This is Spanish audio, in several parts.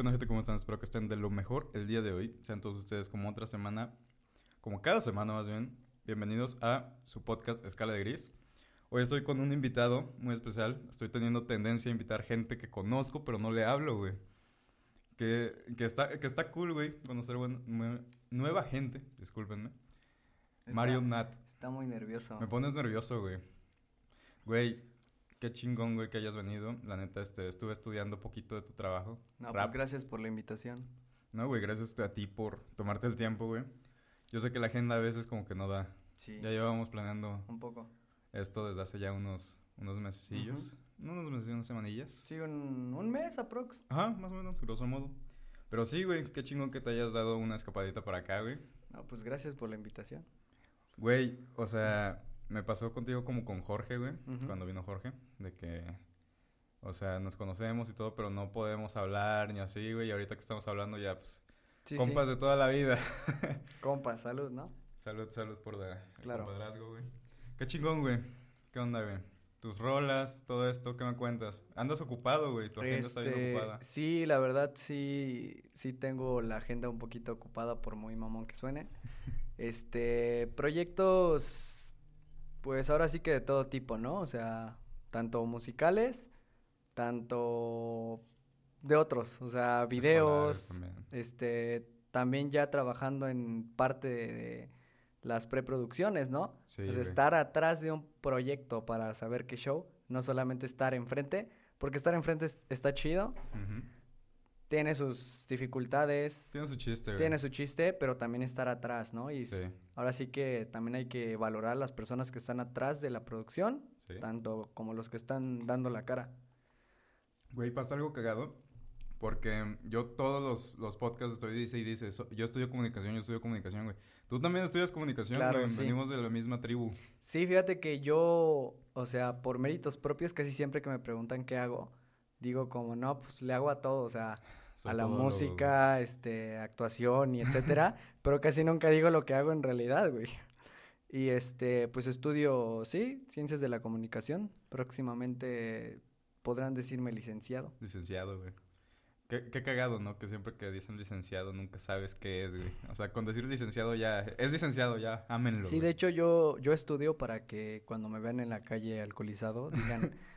¿Qué onda, gente? ¿Cómo están? Espero que estén de lo mejor el día de hoy. Sean todos ustedes como otra semana, como cada semana más bien. Bienvenidos a su podcast Escala de Gris. Hoy estoy con un invitado muy especial. Estoy teniendo tendencia a invitar gente que conozco, pero no le hablo, güey. Que, que, está, que está cool, güey, conocer buen- nue- nueva gente, discúlpenme. Está- Mario Nat. Está muy nervioso. Me pones nervioso, güey. Güey, qué chingón, güey, que hayas venido. La neta, este, estuve estudiando poquito de tu trabajo. No, Rap. pues gracias por la invitación. No, güey, gracias a ti por tomarte el tiempo, güey. Yo sé que la agenda a veces como que no da. Sí, Ya llevábamos planeando un poco. esto desde hace ya unos, unos mesecillos. No unos meses, unas semanillas. Sí, un, un mes aprox. Ajá, más o menos, grosso modo. Pero sí, güey, qué chingón que te hayas dado una escapadita para acá, güey. No, pues gracias por la invitación. Güey, o sea, me pasó contigo como con Jorge, güey, cuando vino Jorge, de que, o sea, nos conocemos y todo, pero no podemos hablar ni así, güey, y ahorita que estamos hablando ya, pues, Sí, compas sí. de toda la vida. Compas, salud, ¿no? Salud, salud por la, el Claro. compadrazgo, güey. Qué chingón, güey. ¿Qué onda, güey? Tus rolas, todo esto, ¿qué me cuentas? Andas ocupado, güey, tu agenda está bien Este, ocupada. Sí, la verdad sí, sí tengo la agenda un poquito ocupada por muy mamón que suene. Este, proyectos, pues ahora sí que de todo tipo, ¿no? O sea, tanto musicales, tanto de otros, o sea, videos, también. este, también ya trabajando en parte de, las preproducciones, ¿no? Sí, Pues estar atrás de un proyecto para saber qué show, no solamente estar enfrente, porque estar enfrente es- está chido. Tiene sus dificultades, Tiene su chiste, güey. tiene su chiste, pero también estar atrás, ¿no? Y Sí. ahora sí que también hay que valorar las personas que están atrás de la producción, Sí. tanto como los que están dando la cara. Güey, pasa algo cagado. Porque yo todos los, los podcasts estoy dice y dice, "So- yo estudio comunicación, yo estudio comunicación, güey. Tú también estudias comunicación, Claro, güey. sí. Venimos de la misma tribu. Sí, fíjate que yo, o sea, por méritos propios, casi siempre que me preguntan qué hago, digo como, no, pues le hago a todo, o sea, Soy a la música, este, actuación y etcétera, pero casi nunca digo lo que hago en realidad, güey. Y este, pues estudio, sí, ciencias de la comunicación. Próximamente podrán decirme licenciado. Licenciado, güey. Qué, qué cagado, ¿no? Que siempre que dicen licenciado nunca sabes qué es, güey. O sea, con decir licenciado ya... Es licenciado ya, ámenlo, Sí, güey. de hecho yo, yo estudio para que cuando me vean en la calle alcoholizado digan,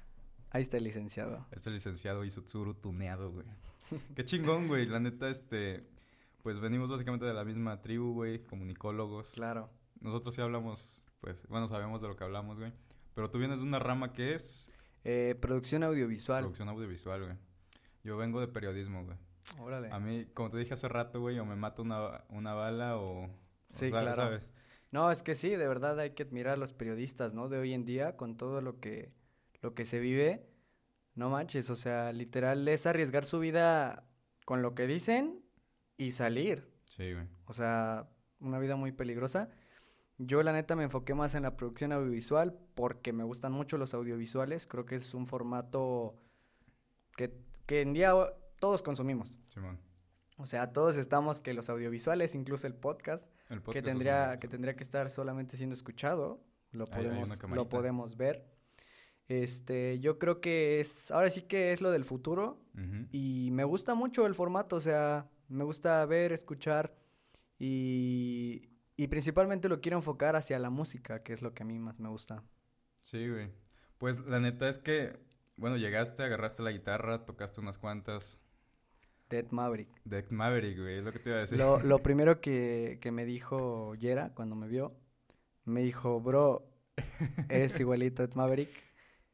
ahí está el licenciado. Este licenciado y su tsuru tuneado, güey. Qué chingón, güey. La neta, este... Pues venimos básicamente de la misma tribu, güey. Comunicólogos. Claro. Nosotros sí hablamos, pues... Bueno, sabemos de lo que hablamos, güey. Pero tú vienes de una rama que es... Eh, producción audiovisual. Producción audiovisual, güey. Yo vengo de periodismo, güey. Órale. A mí, como te dije hace rato, güey, o me mata una, una bala o... o Sí, claro. ¿Sabes? No, es que sí, de verdad hay que admirar a los periodistas, ¿no? De hoy en día, con todo lo que, lo que se vive, no manches, o sea, literal es arriesgar su vida con lo que dicen y salir. Sí, güey. O sea, una vida muy peligrosa. Yo la neta me enfoqué más en la producción audiovisual porque me gustan mucho los audiovisuales. Creo que es un formato que, que en día todos consumimos. Simón. O sea, todos estamos que los audiovisuales, incluso el podcast, El podcast que tendría, que tendría que estar solamente siendo escuchado. Lo podemos, lo podemos ver. Este, yo creo que es, ahora sí que es lo del futuro. Y me gusta mucho el formato, o sea, me gusta ver, escuchar y, y principalmente lo quiero enfocar hacia la música, que es lo que a mí más me gusta. Sí, güey. Pues la neta es que, bueno, llegaste, agarraste la guitarra, tocaste unas cuantas. Dead Maverick. De Maverick, güey, es lo que te iba a decir. Lo, lo primero que, que me dijo Yera cuando me vio, me dijo, bro, eres igualito a Ed Maverick.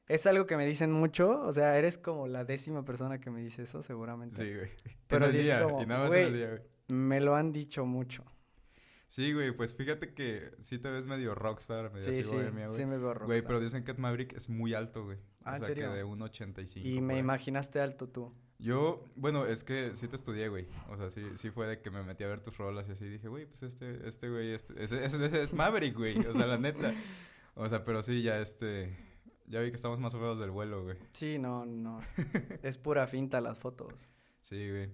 Es algo que me dicen mucho, o sea, eres como la décima persona que me dice eso, seguramente. Sí, güey. Pero en el día, como, y nada más en el güey. día, güey. Me lo han dicho mucho. Sí, güey, pues fíjate que sí te ves medio rockstar, medio Sí, así sí, bohemia, güey. sí me veo Güey, rockstar. pero dicen que Ed Maverick es muy alto, güey. Ah, o ¿en sea, serio? que de 1.85. Y me ahí. imaginaste alto tú. Yo, bueno, es que sí te estudié, güey. O sea, sí, sí fue de que me metí a ver tus rolas y así dije, güey, pues este, este güey, este, ese, ese- ese es Maverick, güey. O sea, la neta. O sea, pero sí, ya este, ya vi que estamos más menos del vuelo, güey. Sí, no, no. es pura finta las fotos. Sí, güey.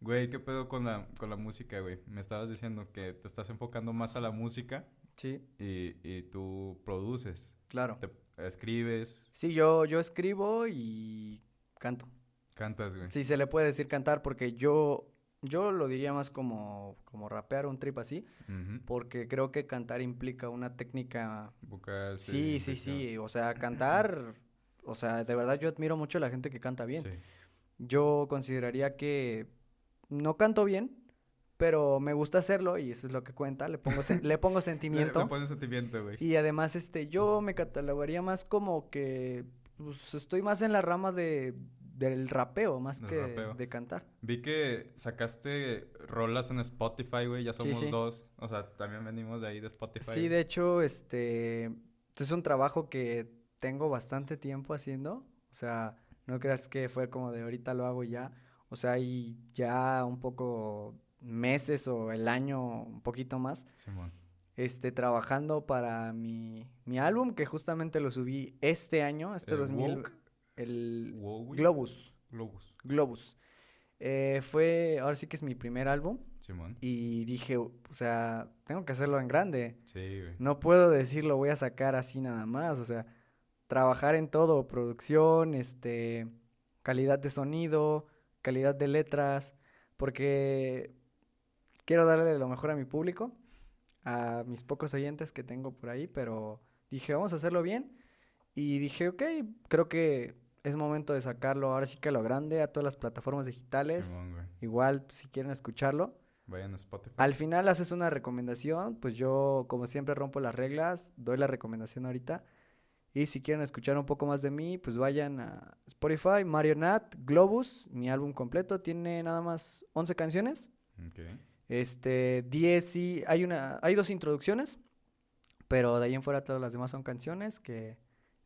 Güey, ¿qué pedo con la, con la música, güey? Me estabas diciendo que te estás enfocando más a la música Sí, y, y tú produces. claro. Te escribes. Sí, yo, yo escribo y canto. Cantas, güey. Si se le puede decir cantar, porque yo, yo lo diría más como, como rapear un trip así, porque creo que cantar implica una técnica... Vocal, Sí, sí, inflexión. sí, o sea, cantar, o sea, de verdad yo admiro mucho a la gente que canta bien. Sí. Yo consideraría que no canto bien, pero me gusta hacerlo y eso es lo que cuenta, le pongo, le pongo sentimiento. le pones sentimiento, güey. Y además, este, yo me catalogaría más como que pues, estoy más en la rama de, del rapeo, más Del que rapeo. de cantar. Vi que sacaste rolas en Spotify, güey. Ya somos sí. dos. O sea, también venimos de ahí de Spotify. Sí, de hecho, este, es un trabajo que tengo bastante tiempo haciendo. O sea, no creas que fue como de ahorita lo hago y ya. O sea, hay ya un poco meses o el año, un poquito más, Simón. este, trabajando para mi, mi álbum, que justamente lo subí este año, este ¿El 2000, Woke? El. Globus. Globus. Globus. Eh, fue, ahora sí que es mi primer álbum Simón. y dije, o sea, tengo que hacerlo en grande. Sí, güey. No puedo decir lo voy a sacar así nada más, o sea, trabajar en todo, producción, este, calidad de sonido, calidad de letras, porque quiero darle lo mejor a mi público, a mis pocos oyentes que tengo por ahí, pero dije, vamos a hacerlo bien y dije, ok, creo que es momento de sacarlo ahora sí que a lo grande, a todas las plataformas digitales, Simón, igual si quieren escucharlo. Vayan a Spotify. Al final haces una recomendación, pues yo como siempre rompo las reglas, doy la recomendación ahorita. Y si quieren escuchar un poco más de mí, pues vayan a Spotify, Marionette, Globus, mi álbum completo, tiene nada más 11 canciones. Ok. Este, 10 sí, hay una, hay dos introducciones, pero de ahí en fuera todas las demás son canciones que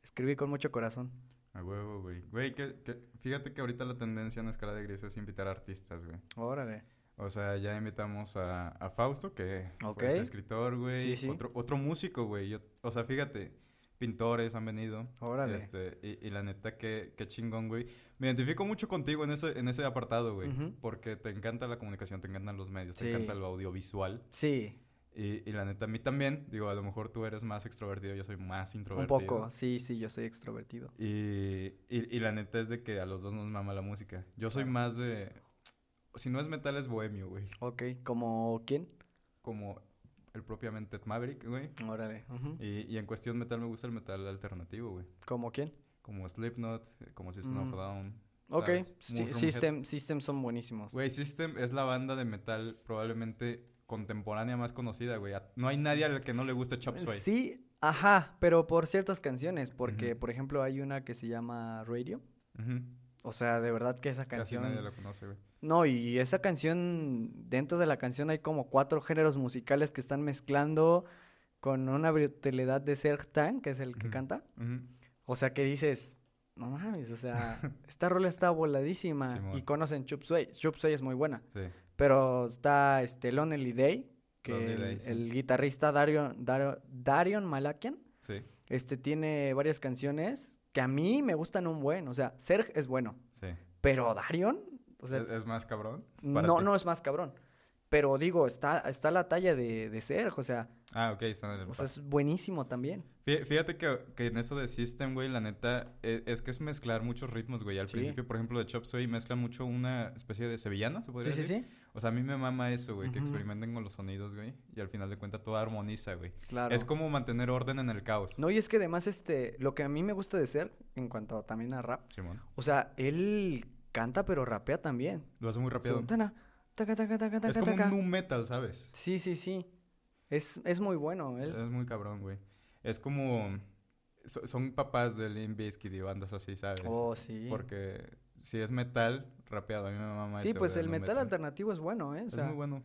escribí con mucho corazón. A huevo, güey. Güey, que, que- fíjate que ahorita la tendencia en Escala de Gris es invitar artistas, güey. Órale. O sea, ya invitamos a, a Fausto, que es escritor, güey. Sí, sí. Otro, otro músico, güey. Yo- O sea, fíjate, pintores han venido. Órale. Este, y, y la neta, qué, qué chingón, güey. Me identifico mucho contigo en ese, en ese apartado, güey. Porque te encanta la comunicación, te encantan los medios, te encanta lo audiovisual. Sí, Y, y la neta, a mí también. Digo, a lo mejor tú eres más extrovertido, yo soy más un introvertido. poco, sí, sí, yo soy extrovertido. Y, y, y la neta es de que a los dos nos mama la música. Yo soy más de... Si no es metal, es bohemio, güey. Ok, ¿como quién? Como el propiamente Maverick, güey. Órale. Y, y en cuestión metal me gusta el metal alternativo, güey. ¿Como quién? Como Slipknot, como System of Mm. Down. Ok. System, System son buenísimos. Güey, System es la banda de metal probablemente contemporánea más conocida, güey. No hay nadie al que no le guste Chop Suey. Sí, ajá, pero por ciertas canciones, porque por ejemplo hay una que se llama Radio. O sea, de verdad que esa Casi canción... nadie la conoce, güey. No, y esa canción, dentro de la canción hay como cuatro géneros musicales que están mezclando con una brutalidad de Serj Tan, que es el que canta. O sea, que dices, no mames, o sea, esta rola está voladísima. Y conocen Chup Suey. Chup Suey es muy buena. Sí. Pero está este Lonely Day, que Lonely el, sí. guitarrista Darion, Dario- Darion Malakian, Sí. este tiene varias canciones que a mí me gustan un buen. O sea, Serg es bueno, Sí. pero Darion, o sea, ¿Es, es más cabrón? no, ti? no es más cabrón. Pero digo, está, está la talla de, de Serg, o sea, Ah, ok, están en el o sea, es buenísimo también. Fí- Fíjate que, que en eso de System, güey, la neta, e- es, que es mezclar muchos ritmos, güey. Al Sí. principio, por ejemplo, de Chop Suey mezclan mucho una especie de sevillana, ¿se podría Sí, sí, decir? sí, O sea, a mí me mama eso, güey, que Ujú. experimenten con los sonidos, güey. Y al final de cuentas todo armoniza, güey. claro. Es como mantener orden en el caos. No, y es que además, este, lo que a mí me gusta de Serg, en cuanto también a rap, Simón. o sea, él canta pero rapea también. Lo hace muy rápido. Es como un nu metal, ¿sabes? Sí, sí, sí. Es, es muy bueno él. Es muy cabrón, güey. Es como... so- son papás de Limp Bizkit y bandas así, ¿sabes? Oh, sí. Porque si es metal, rapeado, a mí me mama Sí, pues el metal alternativo es bueno, ¿eh? O Es muy bueno.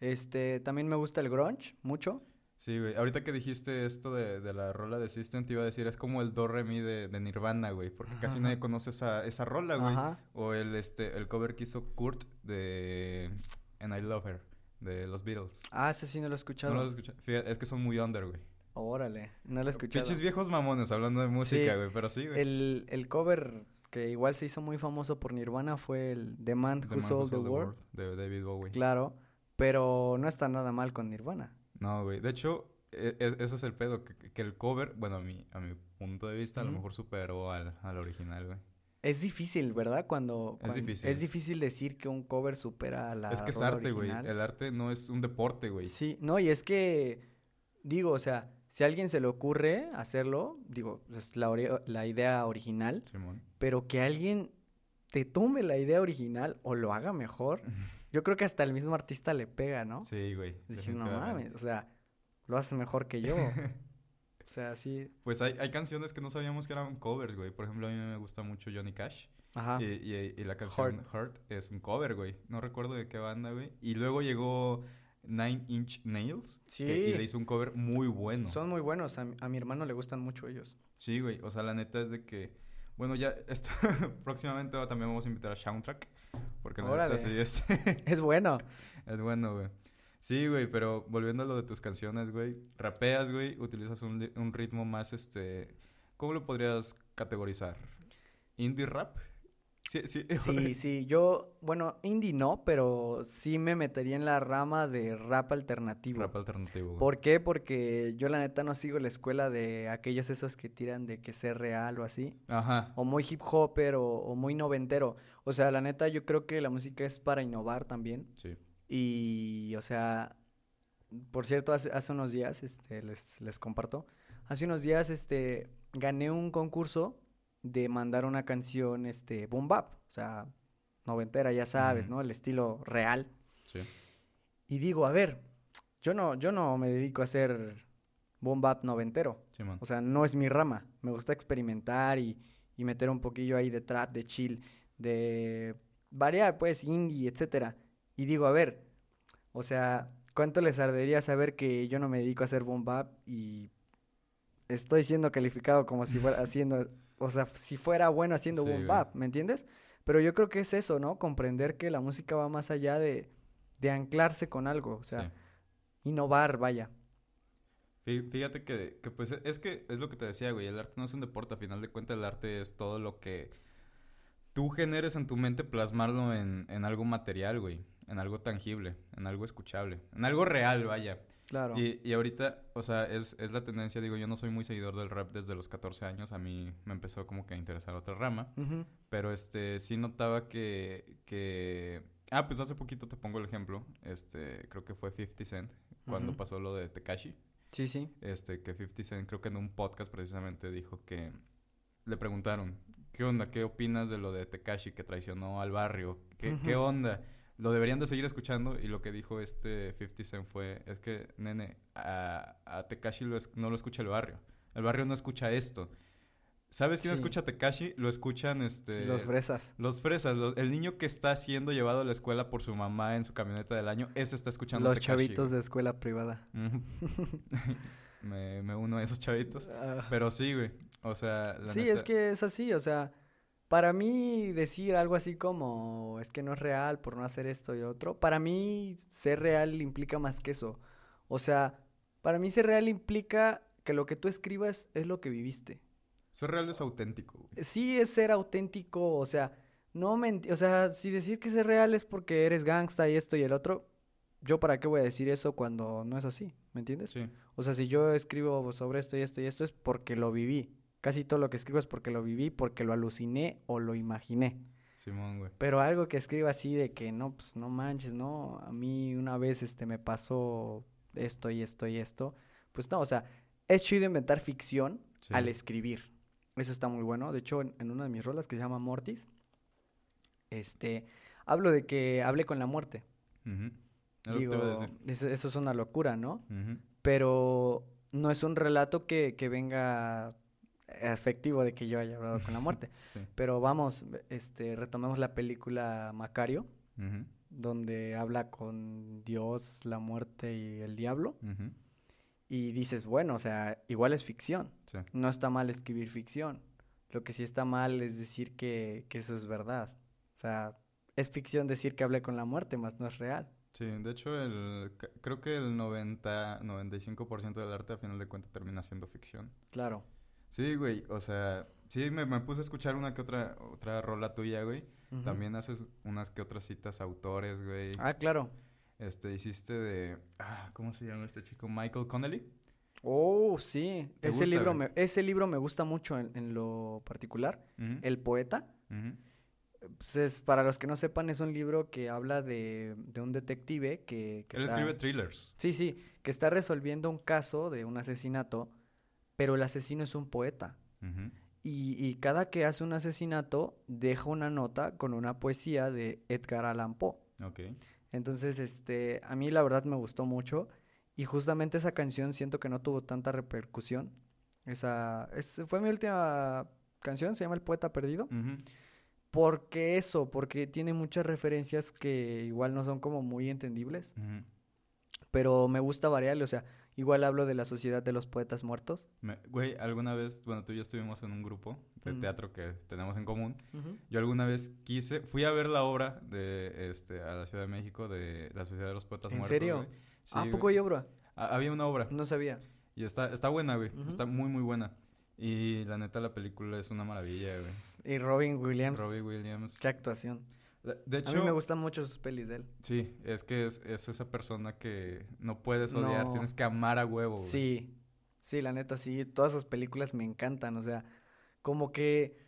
este, también me gusta el grunge, mucho. Sí, güey. Ahorita que dijiste esto de, de la rola de System, te iba a decir, es como el do re mi de, de Nirvana, güey. Porque casi nadie conoce esa, esa rola, güey. Ajá. O el, este, el cover que hizo Kurt de And I Love Her, de los Beatles. Ah, ese sí no lo he ¿No escuchado. lo has escuchado? Fíjate, es que son muy under, güey. Órale, no lo he escuchado. Pinches viejos mamones hablando de música, Sí, güey. Pero sí, güey. El, el cover que igual se hizo muy famoso por Nirvana fue el The Man The Who Man Sold the, Sold World. de David Bowie. Claro, pero no está nada mal con Nirvana. No, güey. De hecho, e- e- ese es el pedo. Que, que el cover, bueno, a mi, a mi punto de vista, a lo mejor superó al, al original, güey. Es difícil, ¿verdad? Cuando, Es difícil. Es difícil decir que un cover supera a la es que es arte, güey. El arte no es un deporte, güey. Sí, no, y es que, digo, o sea, si a alguien se le ocurre hacerlo, digo, es la, idea original, Simón. pero que alguien te tumbe la idea original o lo haga mejor, yo creo que hasta el mismo artista le pega, ¿no? Sí, güey. Decir, no mames, o sea, lo haces mejor que yo. o sea, sí, Pues hay, hay canciones que no sabíamos que eran covers, güey. Por ejemplo, a mí me gusta mucho Johnny Cash. ajá. Y, y- y la canción Heart. Heart. es un cover, güey. No recuerdo de qué banda, güey. Y luego llegó Nine Inch Nails. que- y le hizo un cover muy bueno. Son muy buenos, a, mi- a mi hermano le gustan mucho ellos. Sí, güey. O sea, la neta es de que... Bueno, ya esto próximamente también vamos a invitar a Soundtrack. Porque la Órale. neta sí es, Es bueno. es bueno, güey. Sí, güey, pero volviendo a lo de tus canciones, güey. Rapeas, güey. Utilizas un, li- un ritmo más, este... ¿Cómo lo podrías categorizar? ¿Indie rap? Sí, sí. Sí, sí, yo, bueno, indie no, pero sí me metería en la rama de rap alternativo. Rap alternativo, güey. ¿Por qué? Porque yo la neta no sigo la escuela de aquellos esos que tiran de que ser real o así. Ajá. O muy hip hopper o, o muy noventero. O sea, la neta yo creo que la música es para innovar también. Sí. Y, o sea, por cierto, hace, hace unos días, este, les, les comparto. Hace unos días, este, gané un concurso de mandar una canción, este, boom bap. O sea, noventera, ya sabes. ¿no? El estilo real. Sí. Y digo, a ver, yo no, yo no me dedico a hacer boom bap noventero. Simón. O sea, no es mi rama. Me gusta experimentar y, y meter un poquillo ahí de trap, de chill, de variar, pues, indie, etcétera. Y digo, a ver, o sea, ¿cuánto les ardería saber que yo no me dedico a hacer boom bap y estoy siendo calificado como si fuera haciendo, o sea, si fuera bueno haciendo Sí, boom bap, ¿me entiendes? Pero yo creo que es eso, ¿no? Comprender que la música va más allá de, de anclarse con algo, o sea, Sí. innovar, vaya. Fí- Fíjate que, que, pues es que es lo que te decía, güey, el arte no es un deporte, a final de cuentas el arte es todo lo que tú generes en tu mente, plasmarlo en, en algo material, güey, en algo tangible, en algo escuchable, en algo real, vaya. Claro. Y, y ahorita, o sea, es, es la tendencia, digo, yo no soy muy seguidor del rap desde los 14 años, a mí me empezó como que a interesar otra rama, pero este, sí notaba que, que... Ah, pues hace poquito te pongo el ejemplo, este, creo que fue 50 Cent, cuando pasó lo de Tekashi. Sí, sí. Este, que 50 Cent creo que en un podcast precisamente dijo que le preguntaron, ¿qué onda? ¿Qué opinas de lo de Tekashi que traicionó al barrio? ¿Qué, qué Ujú. onda? Lo deberían de seguir escuchando y lo que dijo este 50 Cent fue, es que, nene, a, a Tekashi lo es- no lo escucha el barrio. El barrio no escucha esto. ¿Sabes quién Sí. escucha a Tekashi? Lo escuchan este... Los fresas. Los fresas, el niño que está siendo llevado a la escuela por su mamá en su camioneta del año, ese está escuchando a Los Tekashi, chavitos de escuela privada. Me, me uno a esos chavitos. Ah, Pero sí, güey. O sea, la sí, neta- es que es así, o sea, para mí decir algo así como es que no es real por no hacer esto y otro, para mí ser real implica más que eso. O sea, para mí ser real implica que lo que tú escribas es lo que viviste. Ser real es auténtico, güey. Sí es ser auténtico, o sea, no menti- o sea, si decir que ser real es porque eres gangsta y esto y el otro, yo para qué voy a decir eso cuando no es así, ¿me entiendes? Sí. O sea, si yo escribo sobre esto y esto y esto es porque lo viví. Casi todo lo que escribo es porque lo viví, porque lo aluciné o lo imaginé. Simón, güey. Pero algo que escriba así de que no, pues no manches, no, a mí una vez este me pasó esto y esto y esto, pues no, o sea, es chido inventar ficción Sí. al escribir. Eso está muy bueno. De hecho, en, en una de mis rolas que se llama Mortis, este, hablo de que hablé con la muerte. Digo, eso, eso es una locura, ¿no? Pero no es un relato que, que venga efectivo de que yo haya hablado con la muerte. Sí. Pero vamos, este, retomemos la película Macario, donde habla con Dios, la muerte y el diablo. Y dices, bueno, o sea, igual es ficción. Sí. No está mal escribir ficción. Lo que sí está mal es decir que, que eso es verdad. O sea, es ficción decir que hablé con la muerte, más no es real. Sí, de hecho, el, creo que el 90, 95% del arte, a final de cuentas, termina siendo ficción. Claro. Sí, güey, o sea, sí, me, me puse a escuchar una que otra, otra rola tuya, güey. También haces unas que otras citas a autores, güey. Ah, claro. Este, hiciste de, ah, ¿cómo se llama este chico? Michael Connelly. Oh, sí. ¿Te Ese gusta, libro, güey? me, ese libro me gusta mucho en, en lo particular. El poeta. Pues es- para los que no sepan, es un libro que habla de, de un detective que, que Él está- escribe thrillers. Sí, sí, que está resolviendo un caso de un asesinato, pero el asesino es un poeta. Y, y cada que hace un asesinato, deja una nota con una poesía de Edgar Allan Poe. Ok. Entonces, este, a mí la verdad me gustó mucho. Y justamente esa canción siento que no tuvo tanta repercusión. Esa, es- fue mi última canción, se llama El Poeta Perdido. Ujú. Porque eso, porque tiene muchas referencias que igual no son como muy entendibles. Pero me gusta variarle, o sea, igual hablo de la Sociedad de los Poetas Muertos. Me- güey, alguna vez, bueno, tú y yo estuvimos en un grupo de teatro que tenemos en común. Yo alguna vez quise, fui a ver la obra de, este, a la Ciudad de México de la Sociedad de los Poetas ¿En Muertos. serio? güey. Sí, ¿A güey. poco hay obra? Ha- Había una obra No sabía. y está, está buena, güey. Ujú. Está muy, muy buena. Y la neta, la película es una maravilla, güey. Y Robin Williams. Robbie Williams. Qué actuación. De- De A hecho, mí me gustan mucho sus pelis de él. sí, es que es, es esa persona que no puedes odiar, No. tienes que amar a huevo, güey. Sí, sí, la neta, sí. Todas sus películas me encantan. O sea, como que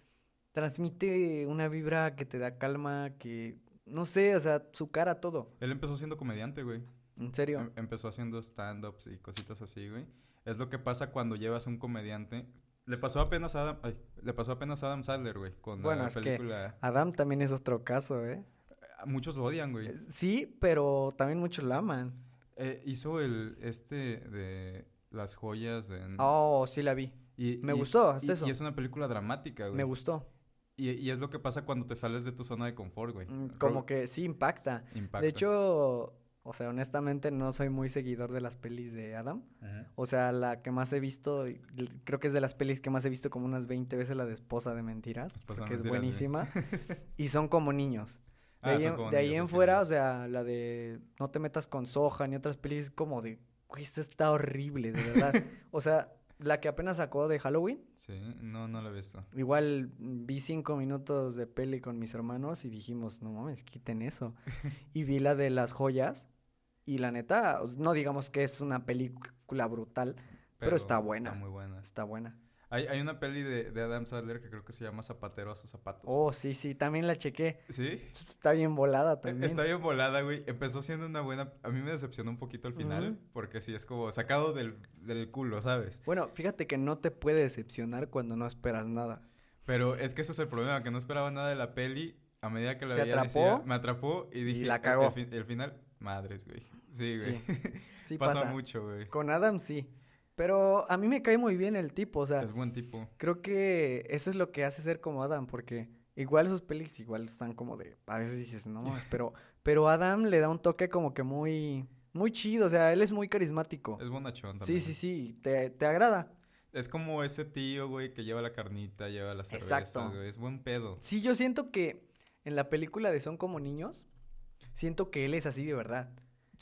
transmite una vibra que te da calma, que... No sé, o sea, su cara, todo. Él empezó siendo comediante, güey. En serio. Em- empezó haciendo stand-ups y cositas así, güey. Es lo que pasa cuando llevas un comediante. Le pasó apenas a Adam, ay, le pasó apenas a Adam Sandler, güey, con Bueno, la es que- película. Adam también es otro caso, ¿eh? Muchos lo odian, güey. Eh, Sí, pero también muchos lo aman. Eh, hizo el este de las joyas de Oh, sí la vi. y, me y- gustó, hasta y- eso. Y es una película dramática, güey. Me gustó. Y, y es lo que pasa cuando te sales de tu zona de confort, güey. Mm, Como que sí impacta. impacta. De hecho, o sea, honestamente no soy muy seguidor de las pelis de Adam. O sea, la que más he visto, creo que es de las pelis que más he visto como unas 20 veces la de Esposa de Mentiras, Esposa de es buenísima. y son como niños. De Ah, ahí, en, de ahí fuera, o sea, la de No te metas con Soja ni otras pelis es como de, güey, esto está horrible, de verdad. o sea, la que apenas sacó de Halloween, Sí, no, no lo he visto. igual vi cinco minutos de peli con mis hermanos y dijimos, no mames, quiten eso. y vi la de las joyas y la neta, no digamos que es una película brutal, pero, está buena. Está muy buena. Está buena. Hay, hay una peli de, de Adam Sandler que creo que se llama Zapatero a sus zapatos. Oh, sí, sí, también la chequé. ¿Sí? Está bien volada también. Está bien volada, güey. Empezó siendo una buena... A mí me decepcionó un poquito al final. Ujú. Porque sí, es como sacado del, del culo, ¿sabes? Bueno, fíjate que no te puede decepcionar cuando no esperas nada. Pero es que ese es el problema, que no esperaba nada de la peli. A medida que la ¿Te veía, atrapó? decía- me atrapó y dije... la el- cagó. El, fin- el final, madres, güey. Sí, güey. Sí pasa, pasa. mucho, güey. Con Adam sí. Pero a mí me cae muy bien el tipo, o sea, Es buen tipo. creo que eso es lo que hace ser como Adam, porque igual sus pelis igual están como de, a veces dices, no pero, pero Adam le da un toque como que muy, muy chido, o sea, él es muy carismático. Es bonachón Sí, también. sí, sí, te, te agrada. Es como ese tío, güey, que lleva la carnita, lleva la cerveza, Exacto. güey. Es buen pedo. Sí, yo siento que en la película de Son como niños, siento que él es así de verdad.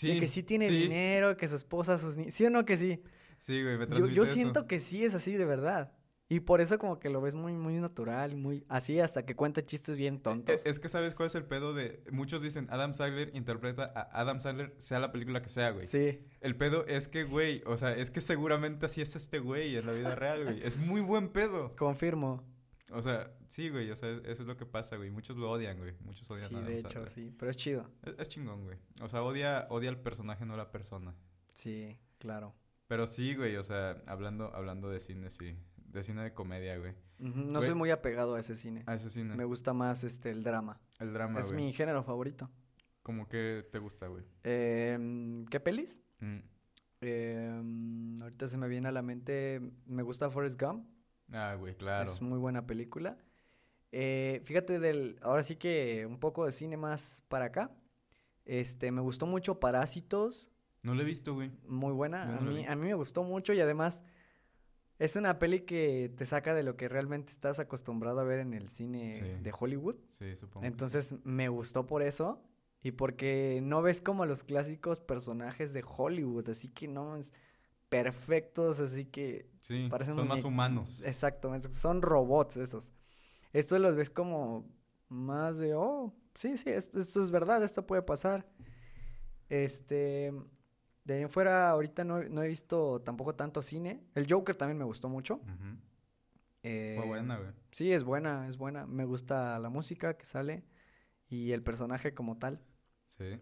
de que sí tiene sí, dinero, que su esposa, sus niños, ¿sí o no que sí? Sí, güey, me Yo, transmite yo eso. siento que sí es así de verdad. Y por eso como que lo ves muy, muy natural, muy así hasta que cuenta chistes bien tontos. E- Es que sabes cuál es el pedo de... Muchos dicen, Adam Sandler interpreta a Adam Sandler, sea la película que sea, güey. Sí. El pedo es que, güey, o sea, es que seguramente así es este güey en la vida real, güey. Es muy buen pedo. Confirmo. O sea, sí, güey, o sea, eso es lo que pasa, güey. Muchos lo odian, güey. Muchos odian Sí, a Adam de hecho, sí. Pero es chido. Es, es chingón, güey. O sea, odia, odia al personaje, no a la persona. Sí, claro. Pero sí, güey, o sea, hablando, hablando de cine, sí. De cine de comedia, güey. No Güey. soy muy apegado a ese cine. A ese cine. Me gusta más este el drama. El drama, es güey. mi género favorito. Como que te gusta, güey. Em, ¿Qué pelis? Mm. Em, ahorita se me viene a la mente. Me gusta Forrest Gump. Ah, güey, claro. Es muy buena película. Eh, fíjate del, ahora sí que un poco de cine más para acá. Este, me gustó mucho Parásitos, No lo he visto, güey. muy buena. A no la mí, a mí me gustó mucho y además es una peli que te saca de lo que realmente estás acostumbrado a ver en el cine Sí. de Hollywood. Sí, supongo. Entonces me gustó por eso y porque no ves como los clásicos personajes de Hollywood, así que no es perfectos, así que sí, parecen son más humanos. Exacto, es- son robots esos. Estos los ves como más de, oh, sí, sí, es- esto, es verdad, esto puede pasar. Este, de ahí en fuera, ahorita no, no he visto tampoco tanto cine. El Joker también me gustó mucho. Eh, Fue buena, güey. Sí, es buena, es buena. Me gusta la música que sale y el personaje como tal. Sí.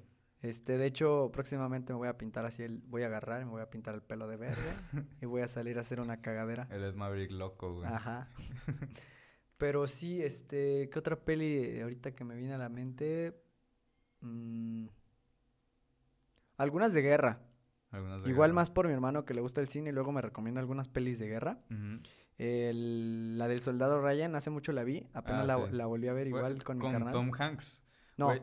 Este, de hecho, próximamente me voy a pintar así, el, voy a agarrar, me voy a pintar el pelo de verde y voy a salir a hacer una cagadera. Él es Maverick loco, güey. Ajá. Pero sí, este, ¿qué otra peli ahorita que me viene a la mente? Mm, algunas de guerra. Algunas de Igual guerra. más por mi hermano que le gusta el cine y luego me recomienda algunas pelis de guerra. El- la del soldado Ryan, hace mucho la vi, apenas Ah, la, sí. la volví a ver Fue igual con, mi carnal. Tom Hanks. No,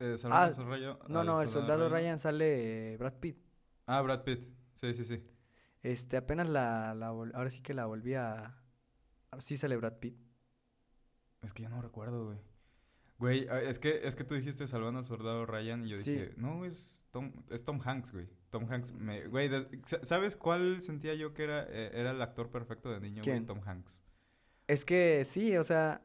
eh, Salvador Ah, Sorrello- no, no, el soldado Ryan sale eh, Brad Pitt. Ah, Brad Pitt. Sí, sí, sí. Este, apenas la, la ahora sí que la volví a... Sí sale Brad Pitt. Es que yo no recuerdo, güey. Güey, es que, es que tú dijiste salvando al soldado Ryan y yo Sí. dije, no, es Tom, es Tom Hanks, güey. Tom Hanks, me, güey, ¿sabes cuál sentía yo que era, eh, era el actor perfecto de niño, güey? ¿Quién? Tom Hanks. Es que sí, o sea,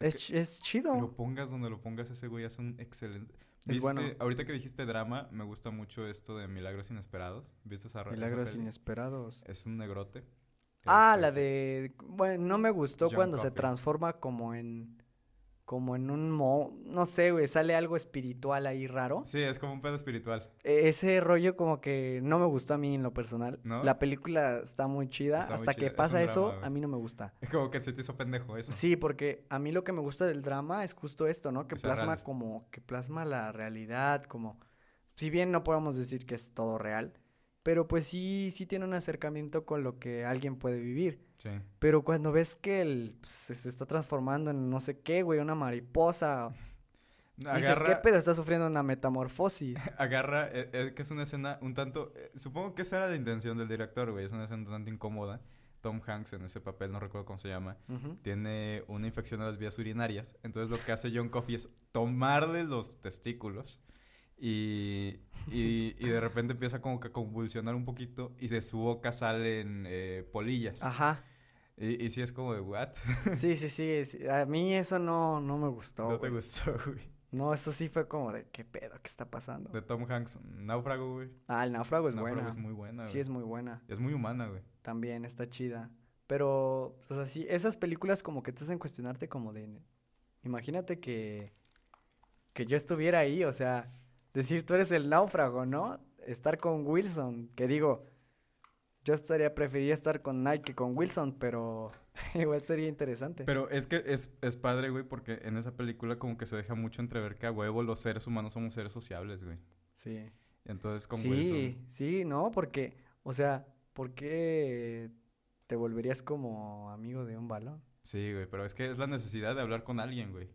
Es es, ch- es chido. Lo pongas donde lo pongas, ese güey es un excelente... Es bueno. Ahorita que dijiste drama, me gusta mucho esto de Milagros Inesperados. ¿Viste esa, Milagros inesperados. Es un negrote. Ah, Este, la de... Bueno, no me gustó John cuando se transforma como en... Como en un mo... No sé, güey, sale algo espiritual ahí raro. Sí, es como un pedo espiritual. E- Ese rollo como que no me gustó a mí en lo personal. ¿No? La película está muy chida. Está muy Hasta chida, que es pasa eso, drama, a mí no me gusta. Es como que se te hizo pendejo eso. Sí, porque a mí lo que me gusta del drama es justo esto, ¿no? Que plasma real. como, que plasma la realidad, como, si bien no podemos decir que es todo real, pero pues sí, sí tiene un acercamiento con lo que alguien puede vivir. Sí. Pero cuando ves que el, pues, se está transformando en no sé qué, güey, una mariposa, dices, ¿qué Agarra, pedo? Está sufriendo una metamorfosis. agarra, eh, eh, que es una escena un tanto, eh, supongo que esa era la intención del director, güey, es una escena un tanto incómoda. Tom Hanks en ese papel, no recuerdo cómo se llama, tiene una infección de las vías urinarias. Entonces lo que hace John Coffey es tomarle los testículos y, y, y de repente empieza como que a convulsionar un poquito y de su boca salen eh, polillas. Ajá. Y, y sí es como de, ¿what? Sí, sí, sí, sí. A mí eso no, no me gustó, no te gustó, güey. No, eso sí fue como de, ¿qué pedo? ¿Qué está pasando? De Tom Hanks, Náufrago, güey. Ah, el náufrago es Náufrago buena. es muy buena, Sí, güey. es muy buena. Es muy humana, güey. También está chida. Pero, pues así, esas películas como que te hacen cuestionarte como de... Imagínate que... Que yo estuviera ahí, o sea... Decir, tú eres el náufrago, ¿no? Estar con Wilson. Que digo... Yo estaría, preferiría estar con Nike que con Wilson, pero... igual sería interesante. Pero es que es, es padre, güey, porque en esa película como que se deja mucho entrever que a huevo los seres humanos somos seres sociables, güey. Sí. Entonces con sí, Wilson... sí, no, porque... O sea, ¿por qué te volverías como amigo de un balón? Sí, güey, pero es que es la necesidad de hablar con alguien, güey.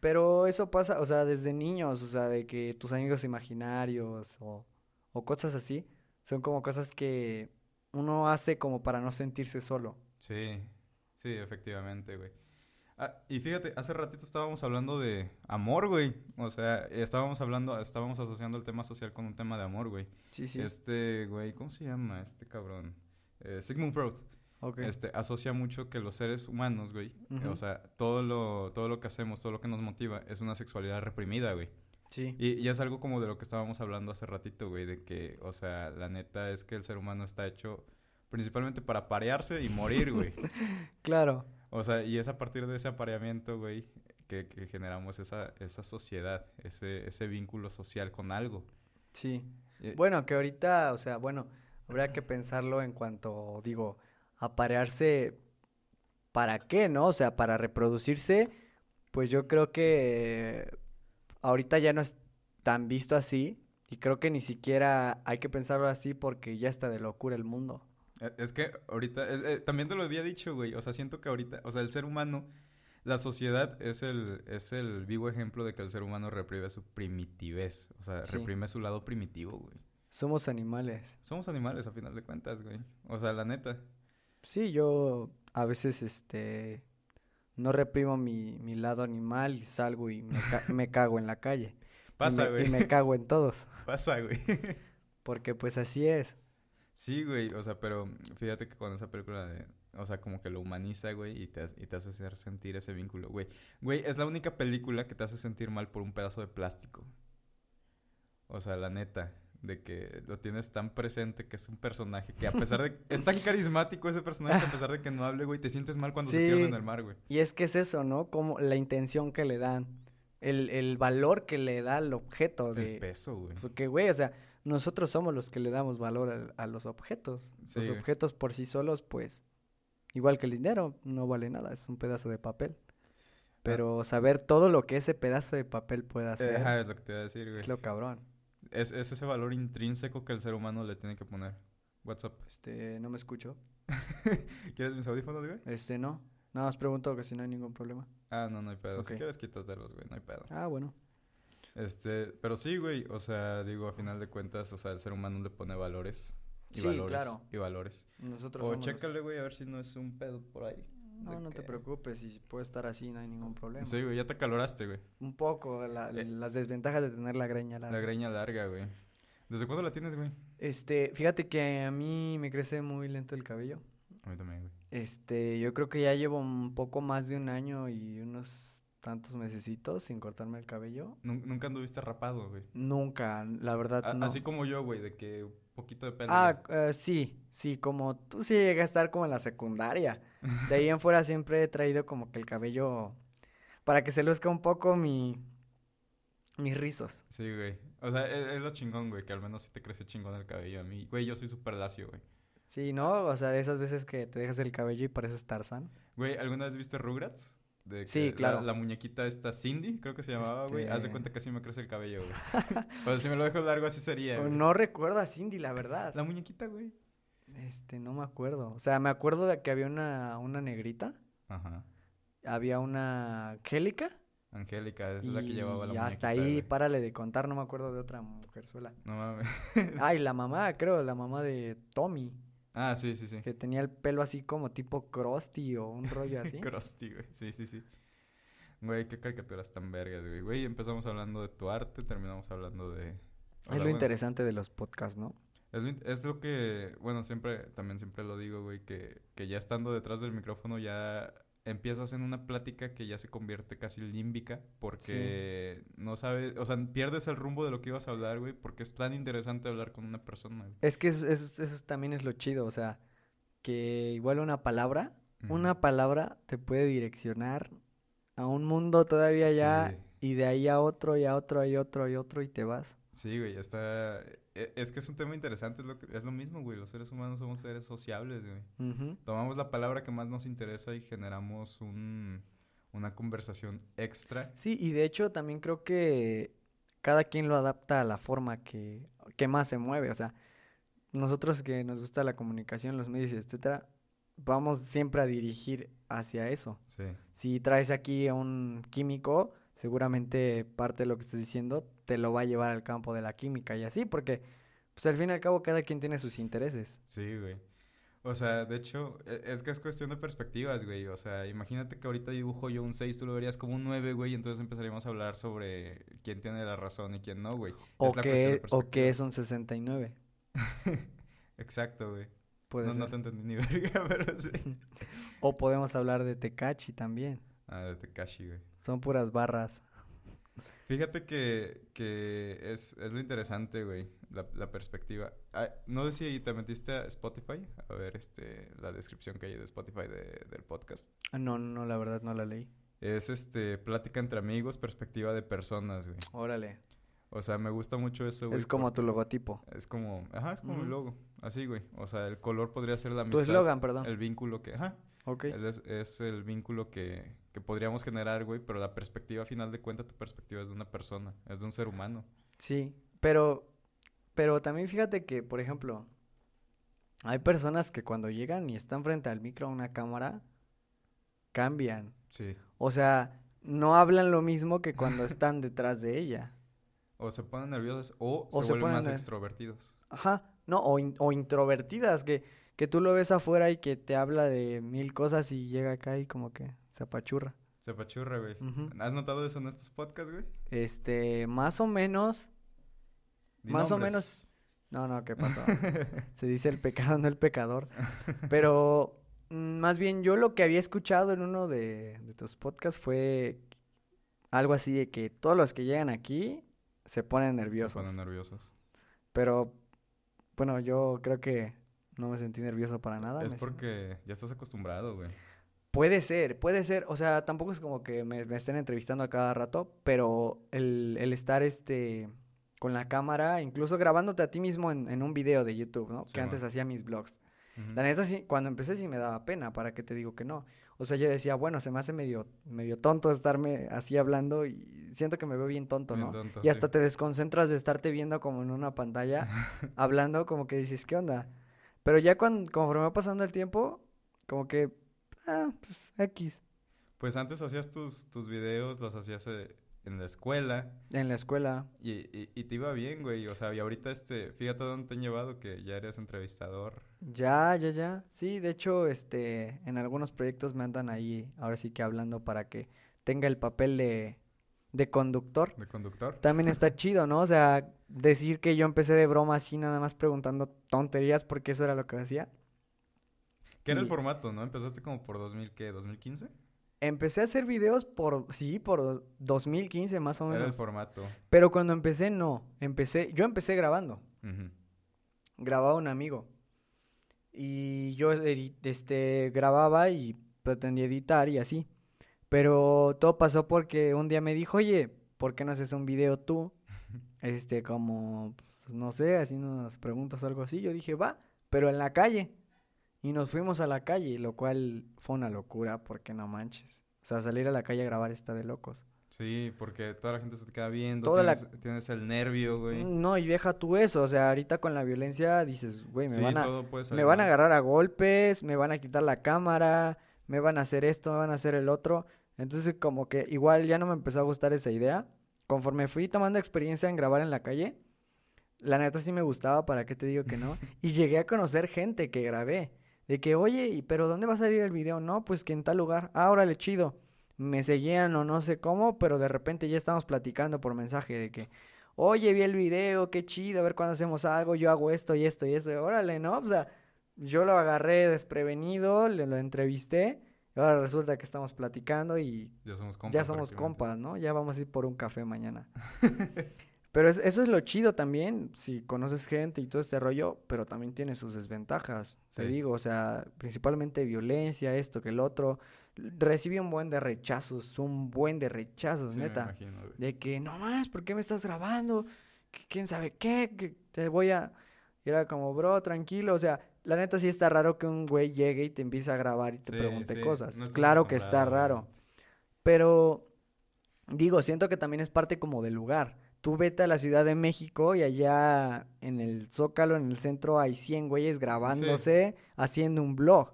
Pero eso pasa, o sea, desde niños, o sea, de que tus amigos imaginarios o, o cosas así, son como cosas que uno hace como para no sentirse solo. Sí, sí, efectivamente, güey. Ah, y fíjate, hace ratito estábamos hablando de amor, güey. O sea, estábamos hablando, estábamos asociando el tema social con un tema de amor, güey. Sí, sí. Este, güey, ¿cómo se llama este cabrón? Eh, Sigmund Freud. Ok. Este, asocia mucho que los seres humanos, güey, eh, o sea, todo lo, todo lo que hacemos, todo lo que nos motiva es una sexualidad reprimida, güey. Sí. Y, y es algo como de lo que estábamos hablando hace ratito, güey, de que, o sea, la neta es que el ser humano está hecho principalmente para parearse y morir, güey. Claro. O sea, y es a partir de ese apareamiento, güey, que, que generamos esa, esa sociedad, ese, ese vínculo social con algo. Sí. Eh, Bueno, que ahorita, o sea, bueno, habría que pensarlo en cuanto, digo, aparearse, ¿para qué, no? O sea, para reproducirse, pues yo creo que ahorita ya no es tan visto así y creo que ni siquiera hay que pensarlo así porque ya está de locura el mundo. Eh, Es que ahorita, es- eh, también te lo había dicho, güey, o sea, siento que ahorita, o sea, el ser humano, la sociedad es el, es el vivo ejemplo de que el ser humano reprime su primitivez, o sea, Sí. reprime su lado primitivo, güey. Somos animales. Somos animales a final de cuentas, güey. O sea, la neta. Sí, yo a veces, este, no reprimo mi, mi lado animal y salgo y me, ca- me cago en la calle. Y Pasa, me- güey. Y me cago en todos. Pasa, güey. Porque pues así es. Sí, güey, o sea, pero fíjate que con esa película de, o sea, como que lo humaniza, güey, y te, y te hace hacer sentir ese vínculo, güey. Güey, es la única película que te hace sentir mal por un pedazo de plástico. O sea, la neta. De que lo tienes tan presente que es un personaje que a pesar de... es tan carismático ese personaje que a pesar de que no hable, güey, te sientes mal cuando se pierde en el mar, güey. Y es que es eso, ¿no? Como la intención que le dan. El, el valor que le da al objeto. De... El peso, güey. Porque, güey, o sea, nosotros somos los que le damos valor a, los objetos. los objetos por sí solos, pues, igual que el dinero, no vale nada, es un pedazo de papel. Ah. Pero saber todo lo que ese pedazo de papel puede hacer. es lo que te iba a decir, güey. Es lo cabrón. Es, es ese valor intrínseco que el ser humano le tiene que poner. WhatsApp. Este, no me escucho. ¿Quieres mis audífonos, güey? Este, no. Nada más pregunto que si no hay ningún problema. Ah, no, no hay pedo. Si quieres, quítatelos, güey, no hay pedo. Ah, bueno. Este, pero sí, güey, o sea, digo, a final de cuentas, o sea, el ser humano le pone valores. Y sí, valores, claro. Y valores. Nosotros o chécale, güey, a ver si no es un pedo por ahí. No, no te preocupes, si puede estar así, no hay ningún problema. Sí, güey, ya te caloraste, güey. Un poco, la, eh. las desventajas de tener la greña larga. La greña larga, güey. ¿Desde cuándo la tienes, güey? Este, fíjate que a mí me crece muy lento el cabello. A mí también, güey. Este, yo creo que ya llevo un poco más de un año y unos tantos mesecitos sin cortarme el cabello. ¿Nunca anduviste rapado, güey? Nunca, la verdad no. Así como yo, güey, de que poquito de pelo. Ah, eh, sí, sí, como tú sí llegas a estar como en la secundaria. De ahí en fuera siempre he traído como que el cabello para que se luzca un poco mi mis rizos. Sí, güey. O sea, es, es, lo chingón, güey, que al menos sí te crece chingón el cabello a mí. Güey, yo soy súper lacio, güey. Sí, ¿no? O sea, de esas veces que te dejas el cabello y pareces Tarzan. Güey, ¿alguna vez viste Rugrats? De sí, claro. La, muñequita esta Cindy, creo que se llamaba, güey. Haz de este cuenta que así me crece el cabello, güey. o sea, si me lo dejo largo así sería. No recuerdo a Cindy, la verdad. La muñequita, güey. Este, no me acuerdo. O sea, me acuerdo de que había una, una negrita. Ajá. Había una Angélica. Angélica, esa es la que llevaba la Y hasta ahí, párale de contar, no me acuerdo de otra mujerzuela. No mames. Ay, la mamá, creo, la mamá de Tommy. Ah, sí, sí, sí. Que tenía el pelo así como tipo Krusty o un rollo así. Krusty, güey. Sí, sí, sí. Güey, qué caricaturas tan vergas, güey. Güey, empezamos hablando de tu arte, terminamos hablando de... es lo interesante de los podcasts, ¿no? Es, es, lo que, bueno, siempre, también siempre lo digo, güey, que, que ya estando detrás del micrófono ya empiezas en una plática que ya se convierte casi límbica porque no sabes, o sea, pierdes el rumbo de lo que ibas a hablar, güey, porque es tan interesante hablar con una persona. Es que eso, también es lo chido, o sea, que igual una palabra, una palabra te puede direccionar a un mundo todavía ya y de ahí a otro y a otro y otro y otro y te vas. Sí, güey, está... E, es que es un tema interesante, es lo, es lo mismo, güey. Los seres humanos somos seres sociables, güey. Tomamos la palabra que más nos interesa y generamos un, una conversación extra. Sí, y de hecho también creo que cada quien lo adapta a la forma que, que más se mueve. O sea, nosotros que nos gusta la comunicación, los medios, etcétera, vamos siempre a dirigir hacia eso. Sí. Si traes aquí a un químico, seguramente parte de lo que estás diciendo te lo va a llevar al campo de la química y así, porque pues al fin y al cabo cada quien tiene sus intereses. Sí, güey. O sea, de hecho, e, es que es cuestión de perspectivas, güey. O sea, imagínate que ahorita dibujo yo un 6, tú lo verías como un 9, güey, y entonces empezaríamos a hablar sobre quién tiene la razón y quién no, güey. O, que, o que es un 69. Exacto, güey. No, no te entendí ni verga, pero sí. o podemos hablar de Tekachi también. Ah, de Tekashi, güey. Son puras barras. Fíjate que, que es, es, lo interesante, güey, la, la perspectiva. Ah, no sé si te metiste a Spotify a ver este, la descripción que hay de Spotify de, del podcast. Ah, no, no, la verdad no la leí. Es este, plática entre amigos, perspectiva de personas, güey. Órale. O sea, me gusta mucho eso, güey. Es como tu logotipo. Es como, ajá, es como mi logo. Así, güey. O sea, el color podría ser la misma. Tu eslogan, perdón. El vínculo que, ajá. Ok. es, el vínculo que, que podríamos generar, güey, pero la perspectiva, final de cuentas, tu perspectiva es de una persona, es de un ser humano. Sí, pero, pero también fíjate que, por ejemplo, hay personas que cuando llegan y están frente al micro a una cámara, cambian. Sí. O sea, no hablan lo mismo que cuando están detrás de ella. O se ponen nerviosas o, se, vuelven más extrovertidos. Ajá, no, o, o introvertidas, que que tú lo ves afuera y que te habla de mil cosas y llega acá y como que se apachurra. Se apachurra, güey. ¿Has notado eso en estos podcasts, güey? Este, más o menos. más o menos. No, no, ¿qué pasó? se dice el pecado, no el pecador. Pero mm, más bien yo lo que había escuchado en uno de, de tus podcasts fue algo así de que todos los que llegan aquí se ponen nerviosos. Se ponen nerviosos. Pero, bueno, yo creo que no me sentí nervioso para nada. Es porque ya estás acostumbrado, güey. Puede ser, puede ser. O sea, tampoco es como que me, me estén entrevistando a cada rato, pero el, el estar este con la cámara, incluso grabándote a ti mismo en, en un video de YouTube, ¿no? Sí, que antes hacía mis vlogs. Ujú. La neta, sí, cuando empecé sí me daba pena, ¿para qué te digo que no? O sea, yo decía, bueno, se me hace medio, medio tonto estarme así hablando y siento que me veo bien tonto, Bien ¿no? tonto, y hasta sí. te desconcentras de estarte viendo como en una pantalla, hablando, como que dices, ¿qué onda? Pero ya cuando, conforme va pasando el tiempo, como que, ah, pues, X. Pues antes hacías tus, tus videos, los hacías eh, en la escuela En la escuela. y, y, y te iba bien, güey. O sea, y ahorita, este, fíjate dónde te han llevado, que ya eres entrevistador. Ya, ya, ya. Sí, de hecho, este, en algunos proyectos me andan ahí, ahora sí que hablando para que tenga el papel de, de conductor. de conductor. También está chido, ¿no? O sea, decir que yo empecé de broma así, nada más preguntando tonterías, porque eso era lo que hacía. ¿Qué era el Y- formato, no? Empezaste como por 2000, ¿qué? ¿2015? Empecé a hacer videos por, sí, por 2015 más o Era el menos. formato. Pero cuando empecé, no. Empecé, yo empecé grabando. Grababa un amigo. Y yo este, grababa y pretendía editar y así. Pero todo pasó porque un día me dijo, oye, ¿por qué no haces un video tú? Este, como, pues, no sé, haciendo unas preguntas o algo así. Yo dije, va, pero en la calle. Y nos fuimos a la calle, lo cual fue una locura, porque no manches. O sea, salir a la calle a grabar está de locos. Sí, porque toda la gente se te queda viendo, Toda la- tienes, el nervio, güey. No, y deja tú eso. O sea, ahorita con la violencia dices, güey, me sí, van a, Me van a agarrar a golpes, me van a quitar la cámara, me van a hacer esto, me van a hacer el otro. Entonces como que igual ya no me empezó a gustar esa idea. Conforme fui tomando experiencia en grabar en la calle, la neta sí me gustaba, ¿para qué te digo que no? Y llegué a conocer gente que grabé. De que, oye, ¿y pero dónde va a salir el video? No, pues que en tal lugar. Ah, órale, chido. Me seguían o no sé cómo, pero de repente ya estamos platicando por mensaje de que, oye, vi el video, qué chido, a ver cuándo hacemos algo, yo hago esto y esto y esto. Órale, ¿no? O sea, yo lo agarré desprevenido, le lo entrevisté, y ahora resulta que estamos platicando y Ya somos compas. ya somos prácticamente. compas, ¿no? Ya vamos a ir por un café mañana. Pero es- eso es lo chido también, si conoces gente y todo este rollo, pero también tiene sus desventajas, te digo, o sea, principalmente vielencia, esto que el otro. Recibí un buen de rechazos, un buen de rechazos, Sí, me neta. imagino. De que, no más, ¿por qué me estás grabando? ¿Qui- ¿Quién sabe qué? Que te voy a... Y era como, bro, tranquilo. O sea, la neta sí está raro que un güey llegue y te empiece a grabar y te Sí, pregunte sí, cosas. no claro que está raro. Pero, digo, siento que también es parte como del lugar. Tú vete a la Ciudad de México y allá en el Zócalo, en el centro, hay 100 güeyes grabándose, haciendo un blog.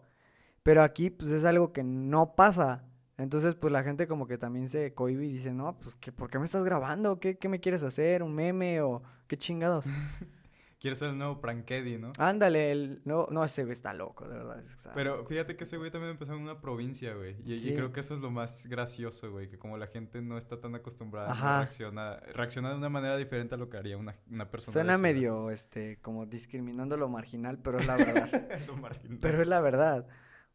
Pero aquí, pues, es algo que no pasa. Entonces, pues, la gente como que también se cohibe y dice, no, pues, ¿qué, ¿por qué me estás grabando? ¿Qué, qué me quieres hacer? ¿Un meme o qué chingados? Quieres ser el nuevo Prankedy, ¿no? Ándale, el... no, no, ese güey está loco, de verdad. está- Pero fíjate que ese güey también empezó en una provincia, güey. Y, creo que eso es lo más gracioso, güey. Que como la gente no está tan acostumbrada, Ajá. reacciona, reacciona de una manera diferente a lo que haría una, una persona. Suena medio, este, como discriminando lo marginal, pero es la verdad. Lo marginal. Pero es la verdad.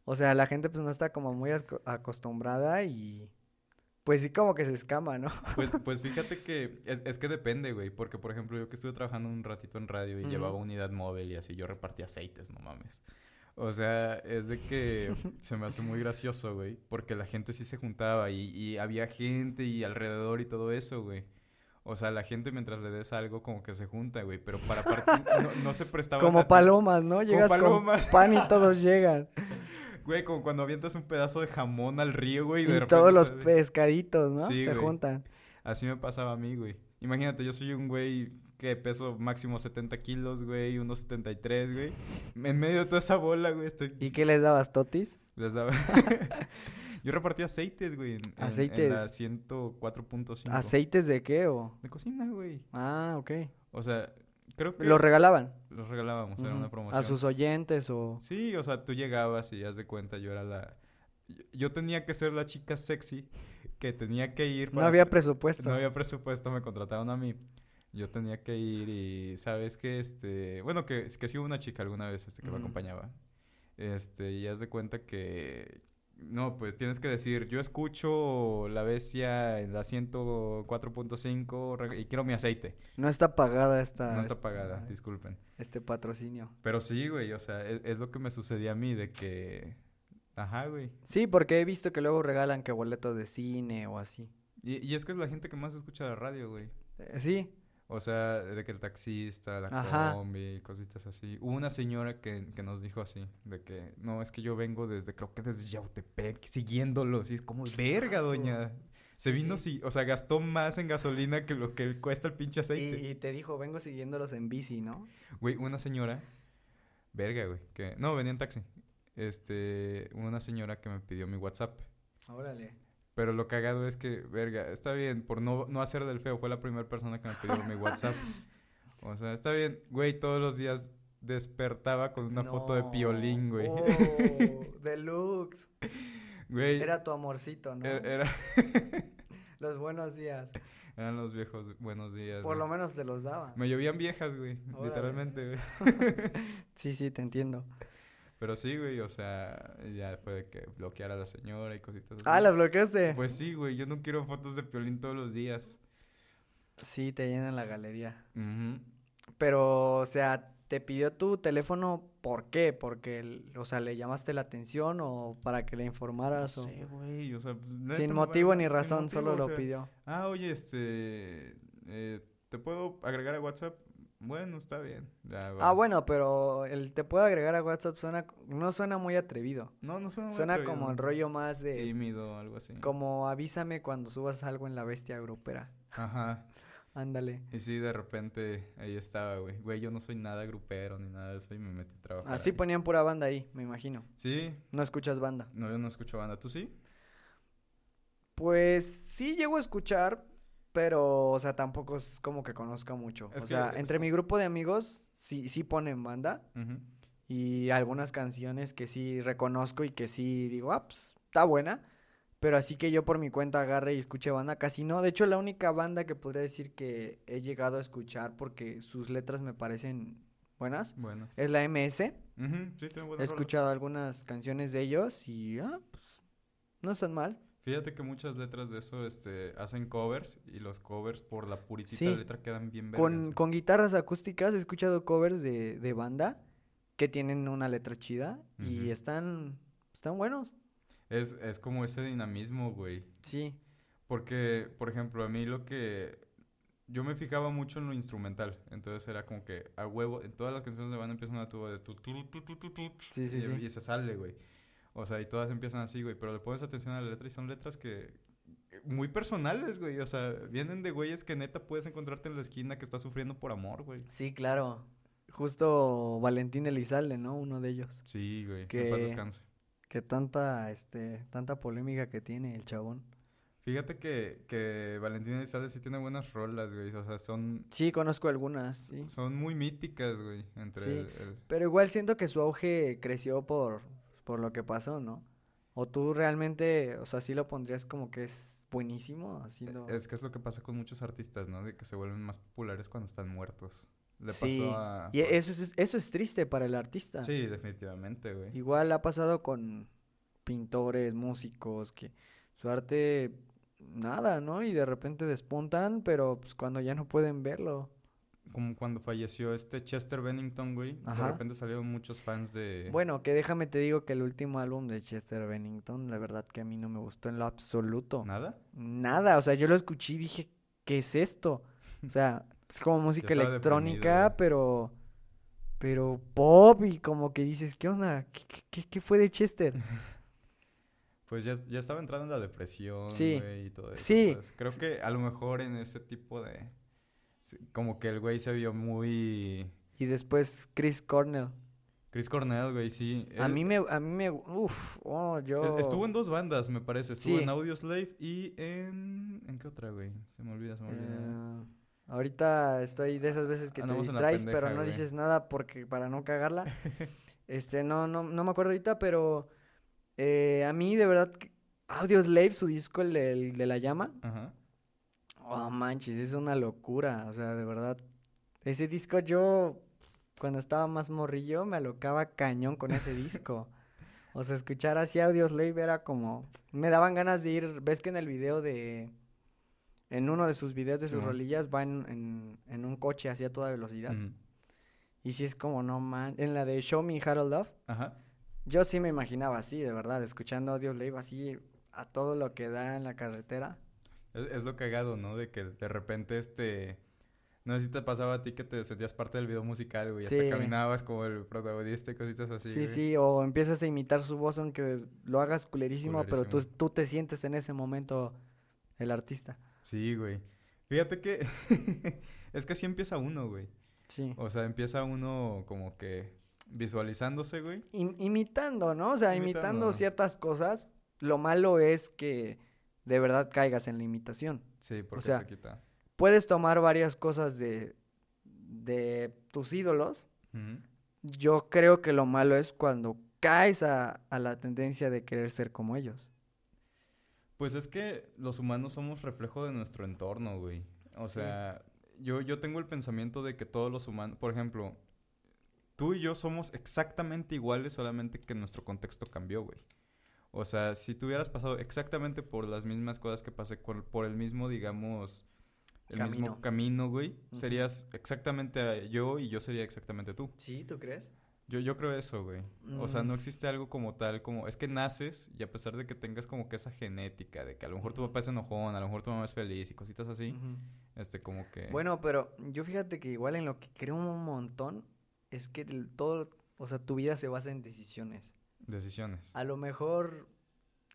O sea, la gente pues no está como muy acostumbrada y pues sí como que se escama, ¿no? Pues, pues fíjate que es, es que depende, güey. Porque, por ejemplo, yo que estuve trabajando un ratito en radio y llevaba unidad móvil y así, yo repartía aceites, no mames. O sea, es de que se me hace muy gracioso, güey. Porque la gente sí se juntaba y, y había gente y alrededor y todo eso, güey. O sea, la gente mientras le des algo como que se junta, güey. Pero para partir no, no se prestaba... Como palomas, ¿no? Llegas palomas. con pan y todos llegan. Güey, como cuando avientas un pedazo de jamón al río, güey. Y, Y todos los sale- pescaditos, ¿no? Sí, se güey. juntan. Así me pasaba a mí, güey. Imagínate, yo soy un güey que peso máximo 70 kilos, güey, unos 73, güey. En medio de toda esa bola, güey, estoy... ¿Y qué les dabas, totis? les daba- yo repartía aceites, güey. en- Aceites. En la 104.5. ¿Aceites de qué o...? De cocina, güey. Ah, ok. O sea, creo que... Los regalaban. los regalábamos, era una promoción. A sus oyentes o... Sí, o sea, tú llegabas y haz de cuenta, yo era la... yo- tenía que ser la chica sexy que tenía que ir No había presupuesto. No había presupuesto, me contrataron a mí. Yo tenía que ir y, ¿sabes qué? Este, bueno, que, que sí hubo una chica alguna vez este, que me acompañaba. Este, y haz de cuenta que No, pues tienes que decir, yo escucho la bestia en la 104.5 y quiero mi aceite. No está pagada esta... No está pagada, disculpen. Este patrocinio. Pero sí, güey, o sea, es, es lo que me sucedía a mí de que... Ajá, güey. Sí, porque he visto que luego regalan que boletos de cine o así. Y, y es que es la gente que más escucha la radio, güey. Eh, sí, O sea, de que el taxista, la Ajá. combi, cositas así. Hubo una señora que, que nos dijo así, de que, no, es que yo vengo desde, creo que desde Yautepec, siguiéndolos. Y es como, verga, doña. Se vino, Sí. sí, o sea, gastó más en gasolina que lo que cuesta el pinche y, aceite. y te dijo, vengo siguiéndolos en bici, ¿no? Güey, una señora, verga, güey, que, no, venía en taxi. Este, una señora que me pidió mi WhatsApp. Órale. Pero lo cagado es que, verga, está bien, por no, no hacer del feo, fue la primera persona que me pidió mi WhatsApp. O sea, está bien, güey, todos los días despertaba con una foto de piolín, güey. Oh, deluxe. Güey, Era tu amorcito, ¿no? er- era- Los buenos días. eran los viejos buenos días. Por güey. lo menos te los daba. Me llovían viejas, güey, Órale. literalmente, güey. Sí, sí, te entiendo. Pero sí, güey, o sea, ya fue de que bloqueara a la señora y cositas así. Ah, ¿la bloqueaste? Pues sí, güey, yo no quiero fotos de piolín todos los días. Sí, te llenan la galería. Pero, o sea, ¿te pidió tu teléfono por qué? Porque, o sea, ¿le llamaste la atención o para que le No informaras? o- sé, güey, o sea, pues, Sin motivo ni razón, motivo, solo o lo pidió. Ah, oye, este, eh, ¿te puedo agregar a WhatsApp? Bueno, está bien. Ya, Ah, bueno, pero el te puedo agregar a WhatsApp suena, no suena muy atrevido. No, no suena muy Suena atrevido, como el rollo más de, Tímido, algo así. como avísame cuando subas algo en la bestia grupera. Ajá. Ándale. Y sí, de repente ahí estaba, güey. Güey, yo no soy nada grupero ni nada de eso y me metí a trabajar. Así ahí. ponían pura banda ahí, me imagino. Sí, No escuchas banda. no, yo no escucho banda. ¿Tú sí? Pues sí llego a escuchar, pero, o sea, tampoco es como que conozca mucho. Es o sea, entre mi grupo de amigos sí, sí ponen banda y algunas canciones que sí reconozco y que sí digo, ah, pues está buena. Pero así que yo por mi cuenta agarre y escuche banda, casi no. De hecho, la única banda que podría decir que he llegado a escuchar porque sus letras me parecen buenas es la MS. Ujú, sí, tengo He escuchado algunas canciones de ellos y, ah, pues no están mal. Fíjate que muchas letras de eso este, hacen covers y los covers por la puritita Sí. letra quedan bien. Con, con guitarras acústicas he escuchado covers de, de banda que tienen una letra chida y están, están buenos. Es, es como ese dinamismo, güey. Sí, Porque, por ejemplo, a mí lo que... Yo me fijaba mucho en lo instrumental. Entonces era como que a huevo... En todas las canciones de banda empieza una tuba de tu, tu, tu, tu, tu, tu, Sí, sí, y, sí. y se sale, güey. O sea, y todas empiezan así, güey. Pero le pones atención a la letra y son letras que... Muy personales, güey. O sea, vienen de güeyes que neta puedes encontrarte en la esquina que está sufriendo por amor, güey. sí, claro. Justo Valentín Elizalde, ¿no? Uno de ellos. Sí, güey. Que... paz descanse. Que tanta, este, tanta polémica que tiene el chabón. Fíjate que, que Valentina Elizalde sí tiene buenas rolas, güey. O sea, son, Sí, conozco algunas, sí. son muy míticas, güey. Entre Sí. el- el- Pero igual siento que su auge creció por, por lo que pasó, ¿no? O tú realmente, o sea, sí lo pondrías como que es buenísimo haciendo... Es que es lo que pasa con muchos artistas, ¿no? De que se vuelven más populares cuando están muertos. Le Sí, pasó a... y eso es, eso es triste para el artista. Sí, definitivamente, güey. Igual ha pasado con pintores, músicos, que su arte, nada, ¿no? Y de repente despuntan, pero pues cuando ya no pueden verlo. Como cuando falleció este Chester Bennington, güey. De repente salieron muchos fans de... Bueno, que déjame te digo que el último álbum de Chester Bennington, la verdad que a mí no me gustó en lo absoluto. ¿Nada? Nada, o sea, yo lo escuché y dije, ¿qué es esto? O sea, es como música electrónica, pero pero pop y como que dices, ¿qué onda? ¿Qué, qué- qué- qué fue de Chester? Pues ya, ya estaba entrando en la depresión, Sí. güey, y todo eso. Sí. Entonces, creo que a lo mejor en ese tipo de... Como que el güey se vio muy... Y después Chris Cornell. Chris Cornell, güey, sí. A Él- mí me, a mí me, uff, oh, yo... Estuvo en dos bandas, me parece. Estuvo Sí. en Audioslave y en... ¿En qué otra, güey? Se me olvida, se me olvida. eh, ahorita estoy de esas veces que te Andamos distraes, pero no güey. dices nada porque para no cagarla. Este, no, no, no me acuerdo ahorita, pero eh, a mí de verdad, Audioslave, su disco, el, el de la llama, Ajá. Oh manches, es una locura, o sea, de verdad. Ese disco yo, cuando estaba más morrillo, me alocaba cañón con ese disco. O sea, escuchar así Audioslave era como... Me daban ganas de ir... ¿Ves que en el video de... En uno de sus videos de sus Simón. rolillas va en, en, en un coche así a toda velocidad? Y sí es como, no man... En la de Show Me to Love, Ajá. yo sí me imaginaba así, de verdad, escuchando Audioslave así a todo lo que da en la carretera. Es, es lo cagado, ¿no? De que de repente este... No sé si te pasaba a ti que te sentías parte del video musical, güey. Sí. Hasta caminabas como el protagonista y cositas así, Sí, güey. sí, o empiezas a imitar su voz aunque lo hagas culerísimo, pero tú, tú te sientes en ese momento el artista. Sí, güey. Fíjate que... es que así empieza uno, güey. Sí. O sea, empieza uno como que visualizándose, güey. Im- imitando, ¿no? O sea, Imitando. imitando ciertas cosas. Lo malo es que de verdad caigas en la imitación. Sí, porque sea, te quita. Puedes tomar varias cosas de, de tus ídolos. Yo creo que lo malo es cuando caes a, a la tendencia de querer ser como ellos. Pues es que los humanos somos reflejo de nuestro entorno, güey. O Sí. sea, yo, yo tengo el pensamiento de que todos los humanos, por ejemplo, tú y yo somos exactamente iguales, solamente que nuestro contexto cambió, güey. O sea, si tú hubieras pasado exactamente por las mismas cosas que pasé, por, el mismo, digamos, el Camino. mismo camino, güey, serías exactamente yo y yo sería exactamente tú. ¿Sí? ¿Tú crees? Yo, yo creo eso, güey. O sea, Mm. no existe algo como tal, como... Es que naces y a pesar de que tengas como que esa genética, de que a lo mejor tu papá es enojón, a lo mejor tu mamá es feliz y cositas así, este, como que... Bueno, pero yo fíjate que igual en lo que creo un montón es que todo, o sea, tu vida se basa en decisiones. Decisiones. A lo mejor,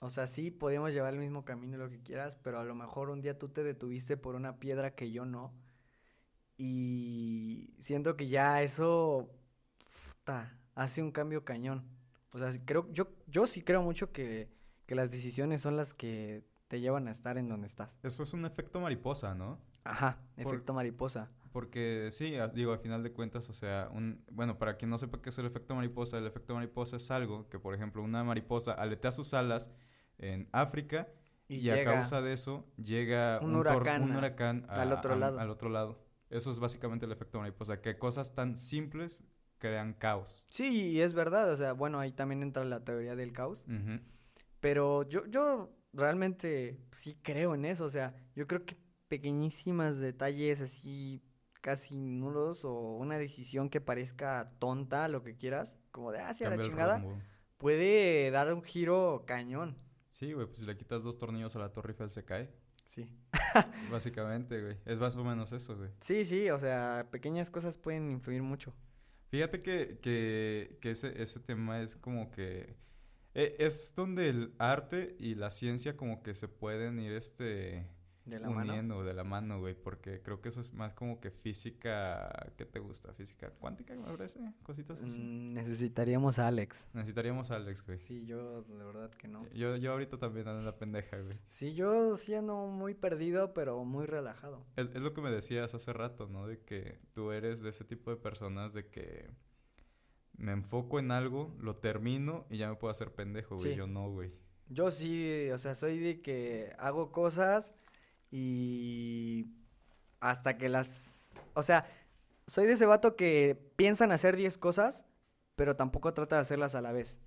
o sea, sí podemos llevar el mismo camino, lo que quieras, pero a lo mejor un día tú te detuviste por una piedra que yo no. Y siento que ya eso puta, hace un cambio cañón. O sea, creo, yo, yo sí creo mucho que, que las decisiones son las que te llevan a estar en donde estás. Eso es un efecto mariposa, ¿no? Ajá, Por- efecto mariposa. Porque sí, digo, al final de cuentas, o sea, un... Bueno, para quien no sepa qué es el efecto mariposa, el efecto mariposa es algo que, por ejemplo, una mariposa aletea sus alas en África Y, y, a causa de eso llega un huracán un a- huracán al otro a- lado. al otro lado. Eso es básicamente el efecto mariposa, que cosas tan simples crean caos. Sí, y es verdad, o sea, bueno, ahí también entra la teoría del caos, pero yo, yo realmente sí creo en eso, o sea, yo creo que pequeñísimas detalles así casi nulos o una decisión que parezca tonta, lo que quieras, como de, ah, sí, a la chingada, puede dar un giro cañón. Sí, güey, pues si le quitas dos tornillos a la Torre Eiffel se cae. Sí. Básicamente, güey. Es más o menos eso, güey. Sí, sí, o sea, pequeñas cosas pueden influir mucho. Fíjate que, que, que ese, ese tema es como que... e- Es donde el arte y la ciencia como que se pueden ir este De la mano. uniendo de la mano, güey, porque creo que eso es más como que física, ¿qué te gusta? Física cuántica, me parece, cositas así. Mm, Necesitaríamos a Alex. Necesitaríamos a Alex, güey. Sí, yo de verdad que no. Yo, yo ahorita también ando en la pendeja, güey. Sí, yo sí ando muy perdido, pero muy relajado. Es, es lo que me decías hace rato, ¿no? De que tú eres de ese tipo de personas de que me enfoco en algo, lo termino y ya me puedo hacer pendejo, güey. Sí. Yo no, güey. Yo sí, o sea, soy de que hago cosas y hasta que las... O sea, soy de ese vato que piensan hacer 10 cosas, pero tampoco trata de hacerlas a la vez.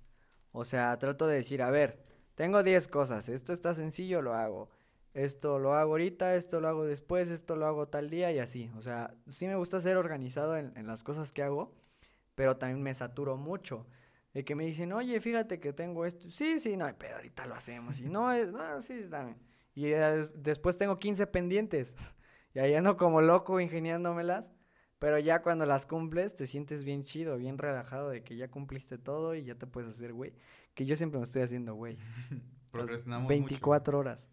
O sea, trato de decir, a ver, tengo 10 cosas, esto está sencillo, lo hago. Esto lo hago ahorita, esto lo hago después, esto lo hago tal día y así. O sea, sí me gusta ser organizado en, las cosas que hago, pero también me saturo mucho. De que me dicen, oye, fíjate que tengo esto. Sí, sí, no pedo, ahorita lo hacemos. Y no, es, no, sí, dame. Y des- después tengo 15 pendientes. Y ahí ando como loco ingeniándomelas. Pero ya cuando las cumples, te sientes bien chido, bien relajado de que ya cumpliste todo y ya te puedes hacer, güey. Que yo siempre me estoy haciendo, güey. Procrastinamos 24 horas. mucho.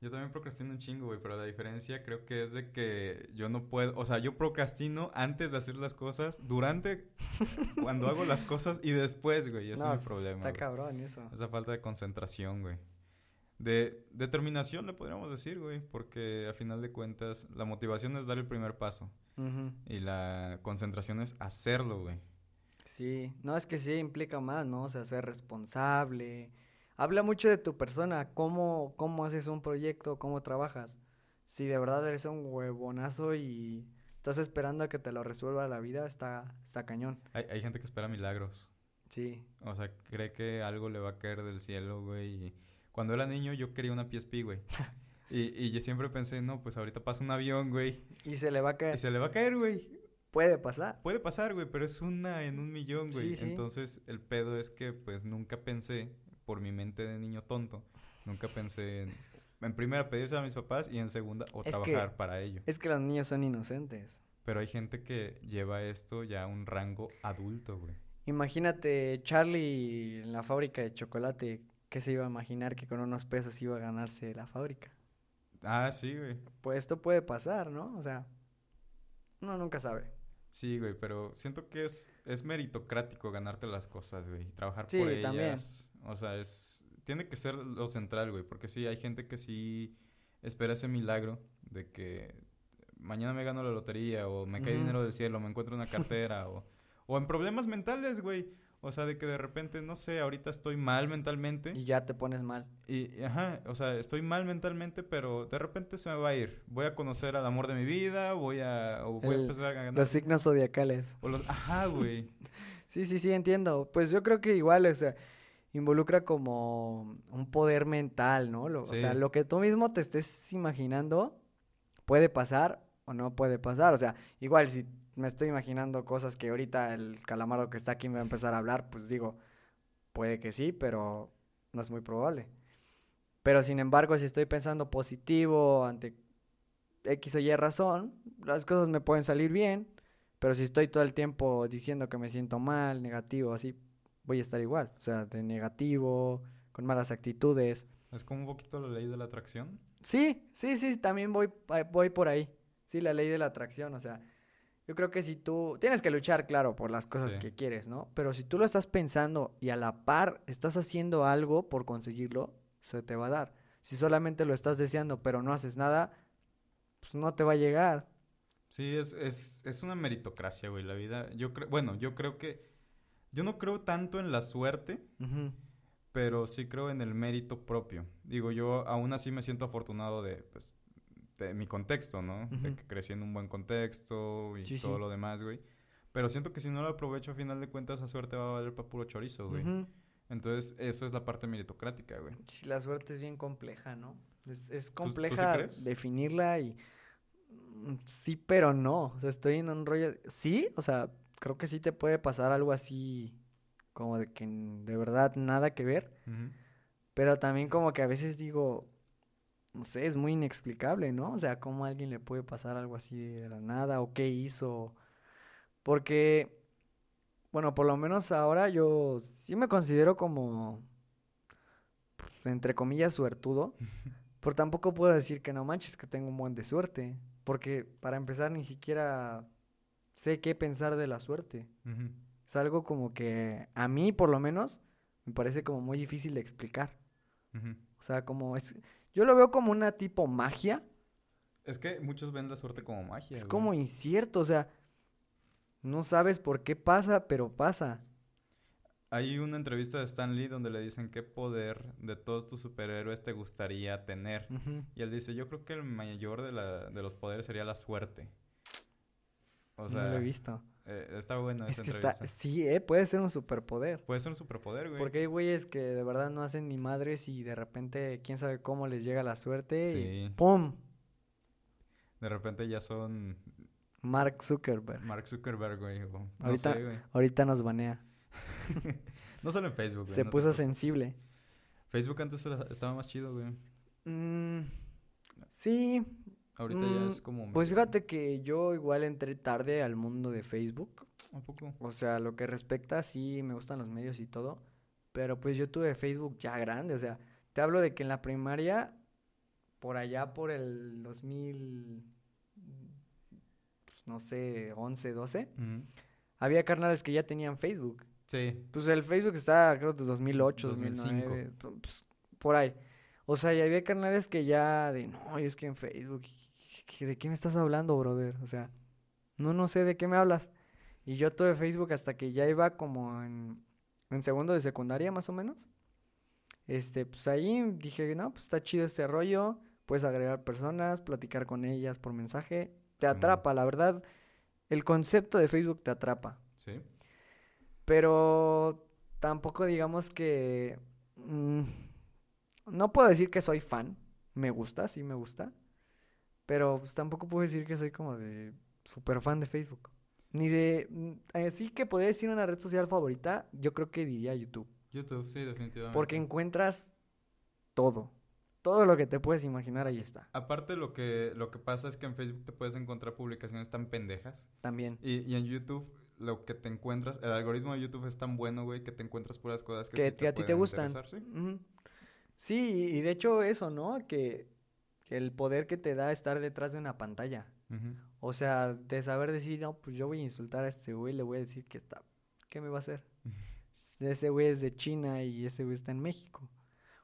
Yo también procrastino un chingo, güey, pero la diferencia creo que es de que yo no puedo, o sea, yo procrastino antes de hacer las cosas, durante cuando hago las cosas y después, güey, ese no, es mi problema. Está güey. cabrón eso. Esa falta de concentración, güey. De determinación, le podríamos decir, güey, porque a final de cuentas la motivación es dar el primer paso y la concentración es hacerlo, güey. Sí, no, es que sí implica más, ¿no? O sea, ser responsable. Habla mucho de tu persona, cómo, cómo haces un proyecto, cómo trabajas. Si de verdad eres un huevonazo y estás esperando a que te lo resuelva la vida, está, está cañón. Hay, hay gente que espera milagros. Sí. O sea, cree que algo le va a caer del cielo, güey. Y cuando era niño yo quería una PSP, güey. y, y yo siempre pensé, no, pues ahorita pasa un avión, güey. Y se le va a Y caer. se le va a caer, güey. Puede pasar. Puede pasar, güey, pero es una en un millón, güey. Sí, sí. Entonces, el pedo es que, pues, nunca pensé, por mi mente de niño tonto, nunca pensé en, en primera pedirse a mis papás y en segunda, o Es que- trabajar para ello. Es que los niños son inocentes. Pero hay gente que lleva esto ya a un rango adulto, güey. Imagínate Charlie en la fábrica de chocolate. ¿Qué se iba a imaginar que con unos pesos iba a ganarse la fábrica? Ah, sí, güey. Pues esto puede pasar, ¿no? O sea, uno nunca sabe. Sí, güey, pero siento que es, es meritocrático ganarte las cosas, güey. y Trabajar Sí, por ellas. también. O sea, es... Tiene que ser lo central, güey. Porque sí, hay gente que sí espera ese milagro de que mañana me gano la lotería o me cae dinero del cielo, me encuentro una cartera o... O en problemas mentales, güey. O sea, de que de repente, no sé, ahorita estoy mal mentalmente. Y ya te pones mal. Y, ajá, o sea, estoy mal mentalmente, pero de repente se me va a ir. Voy a conocer al amor de mi vida, voy a... O voy a empezar a ganar... Los signos zodiacales. o los- Ajá, güey. Sí, sí, sí, entiendo. Pues yo creo que igual, o sea, involucra como un poder mental, ¿no? Lo- O sea, lo que tú mismo te estés imaginando puede pasar o no puede pasar. O sea, igual si me estoy imaginando cosas que ahorita el calamardo que está aquí me va a empezar a hablar, pues digo, puede que sí, pero no es muy probable. Pero sin embargo, si estoy pensando positivo ante X o Y razón, las cosas me pueden salir bien. Pero si estoy todo el tiempo diciendo que me siento mal, negativo, así, voy a estar igual. O sea, de negativo, con malas actitudes. Es como un poquito la ley de la atracción. Sí, sí, sí, también voy, pa- voy por ahí. Sí, la ley de la atracción, o sea, yo creo que si tú tienes que luchar, claro, por las cosas Sí. que quieres, ¿no? Pero si tú lo estás pensando y a la par estás haciendo algo por conseguirlo, se te va a dar. Si solamente lo estás deseando, pero no haces nada, pues no te va a llegar. Sí, es, es, es una meritocracia, güey, la vida. Yo creo, bueno, yo creo que, yo no creo tanto en la suerte, pero sí creo en el mérito propio. Digo, yo aún así me siento afortunado de, pues, de mi contexto, ¿no? De Ujú. que crecí en un buen contexto y Sí, todo sí. lo demás, güey. Pero siento que si no lo aprovecho, a final de cuentas, esa suerte va a valer para puro chorizo, güey. Entonces, eso es la parte meritocrática, güey. Sí, la suerte es bien compleja, ¿no? Es, es sí compleja crees? definirla y sí, pero no. O sea, estoy en un rollo. Sí, o sea, creo que sí te puede pasar algo así, como de que de verdad nada que ver. Pero también como que a veces digo, no sé, es muy inexplicable, ¿no? O sea, cómo a alguien le puede pasar algo así de la nada o qué hizo. Porque, bueno, por lo menos ahora yo sí me considero como, pues, entre comillas, suertudo. Pero tampoco puedo decir que no manches, que tengo un buen de suerte. Porque para empezar ni siquiera sé qué pensar de la suerte. Ujú. Es algo como que a mí, por lo menos, me parece como muy difícil de explicar. O sea, como es... Yo lo veo como una tipo magia. Es que muchos ven la suerte como magia, Es güey. como incierto, o sea... No sabes por qué pasa, pero pasa. Hay una entrevista de Stan Lee donde le dicen qué poder de todos tus superhéroes te gustaría tener. Y él dice, yo creo que el mayor de, la, de los poderes sería la suerte. O no lo he visto. eh, está buena Es esa que está... Sí, eh, puede ser un superpoder. Puede ser un superpoder, güey. Porque hay güeyes que de verdad no hacen ni madres y de repente quién sabe cómo les llega la suerte y Sí. ¡pum! De repente ya son Mark Zuckerberg. Mark Zuckerberg, güey. no Ahorita- sé, güey. Ahorita nos banea. No solo en Facebook, güey. Se no puso sensible. Facebook antes estaba más chido, güey. Mm, sí, Ahorita ya Mm, es como... pues fíjate que yo igual entré tarde al mundo de Facebook. Un poco. O sea, lo que respecta, sí, me gustan los medios y todo. Pero pues yo tuve Facebook ya grande. O sea, te hablo de que en la primaria, por allá por el 2000, pues, no sé, 11, 12, Ujú. había carnales que ya tenían Facebook. Sí. Pues el Facebook está, creo, de 2008, 2005. 2009, pu- pues, por ahí. O sea, y había canales que ya de, no, yo es que en Facebook, ¿qué- ¿de qué me estás hablando, brother? O sea, no, no sé de qué me hablas. Y yo tuve Facebook hasta que ya iba como en, en segundo de secundaria, más o menos. Este, pues ahí dije, no, pues está chido este rollo, puedes agregar personas, platicar con ellas por mensaje, te atrapa, la verdad, el concepto de Facebook te atrapa. Sí. Pero tampoco digamos que... mm, no puedo decir que soy fan. Me gusta, sí me gusta. Pero pues, tampoco puedo decir que soy como de super fan de Facebook. Ni de... Así que podría decir una red social favorita, yo creo que diría YouTube. YouTube, sí, definitivamente. Porque encuentras todo. Todo lo que te puedes imaginar ahí está. Aparte lo que, lo que pasa es que en Facebook te puedes encontrar publicaciones tan pendejas. También. Y, y en YouTube lo que te encuentras, el algoritmo de YouTube es tan bueno, güey, que te encuentras puras cosas que, Que, sí te- a ti te gustan. ¿sí? Sí, y de hecho eso, ¿no? Que el poder que te da estar detrás de una pantalla. O sea, de saber decir, no, pues yo voy a insultar a este güey, le voy a decir que está, ¿qué me va a hacer? Ese güey es de China y ese güey está en México.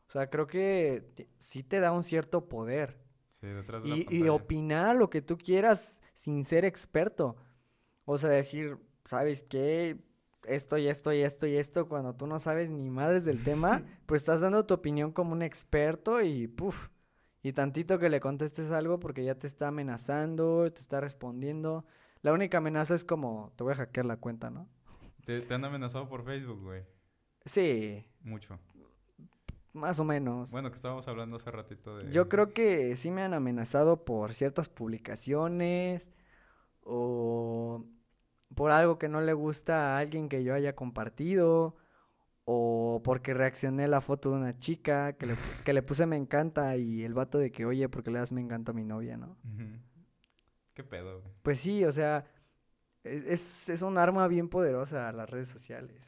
O sea, creo que sí te da un cierto poder. Sí, detrás de la Y, y pantalla. opinar lo que tú quieras sin ser experto. O sea, decir, ¿sabes qué? Esto y esto y esto y esto, cuando tú no sabes ni madres del tema, pues estás dando tu opinión como un experto y puf. Y tantito que le contestes algo porque ya te está amenazando, te está respondiendo. La única amenaza es como, te voy a hackear la cuenta, ¿no? Te, te han amenazado por Facebook, güey. Sí, Mucho. más o menos. Bueno, que estábamos hablando hace ratito de... Yo creo que sí me han amenazado por ciertas publicaciones o por algo que no le gusta a alguien que yo haya compartido o porque reaccioné a la foto de una chica que le, que le puse me encanta y el vato de que, oye, porque le das me encanta a mi novia, ¿no? ¿Qué pedo, güey? Pues sí, o sea, es, es, es un arma bien poderosa las redes sociales.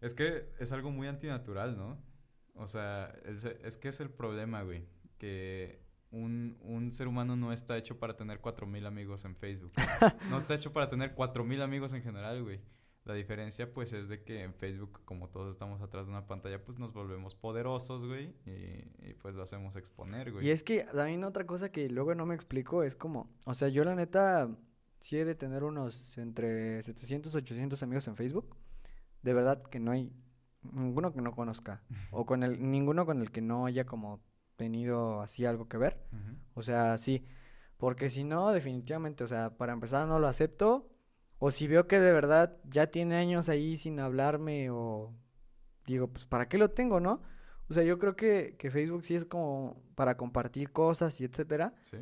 Es que es algo muy antinatural, ¿no? O sea, el se- es que es el problema, güey. Que un, un ser humano no está hecho para tener 4.000 amigos en Facebook. No está hecho para tener 4.000 amigos en general, güey. La diferencia, pues, es de que en Facebook, como todos estamos atrás de una pantalla, pues nos volvemos poderosos, güey. Y, y, pues lo hacemos exponer, güey. Y es que también otra cosa que luego no me explico es como, o sea, yo la neta sí he de tener unos entre 700, 800 amigos en Facebook. De verdad que no hay ninguno que no conozca o con el ninguno con el que no haya como tenido así algo que ver. O sea, sí, porque si no, definitivamente, o sea, para empezar no lo acepto. O si veo que de verdad ya tiene años ahí sin hablarme o digo, pues ¿para qué lo tengo, no? O sea, yo creo que, que Facebook sí es como para compartir cosas y etcétera. Sí.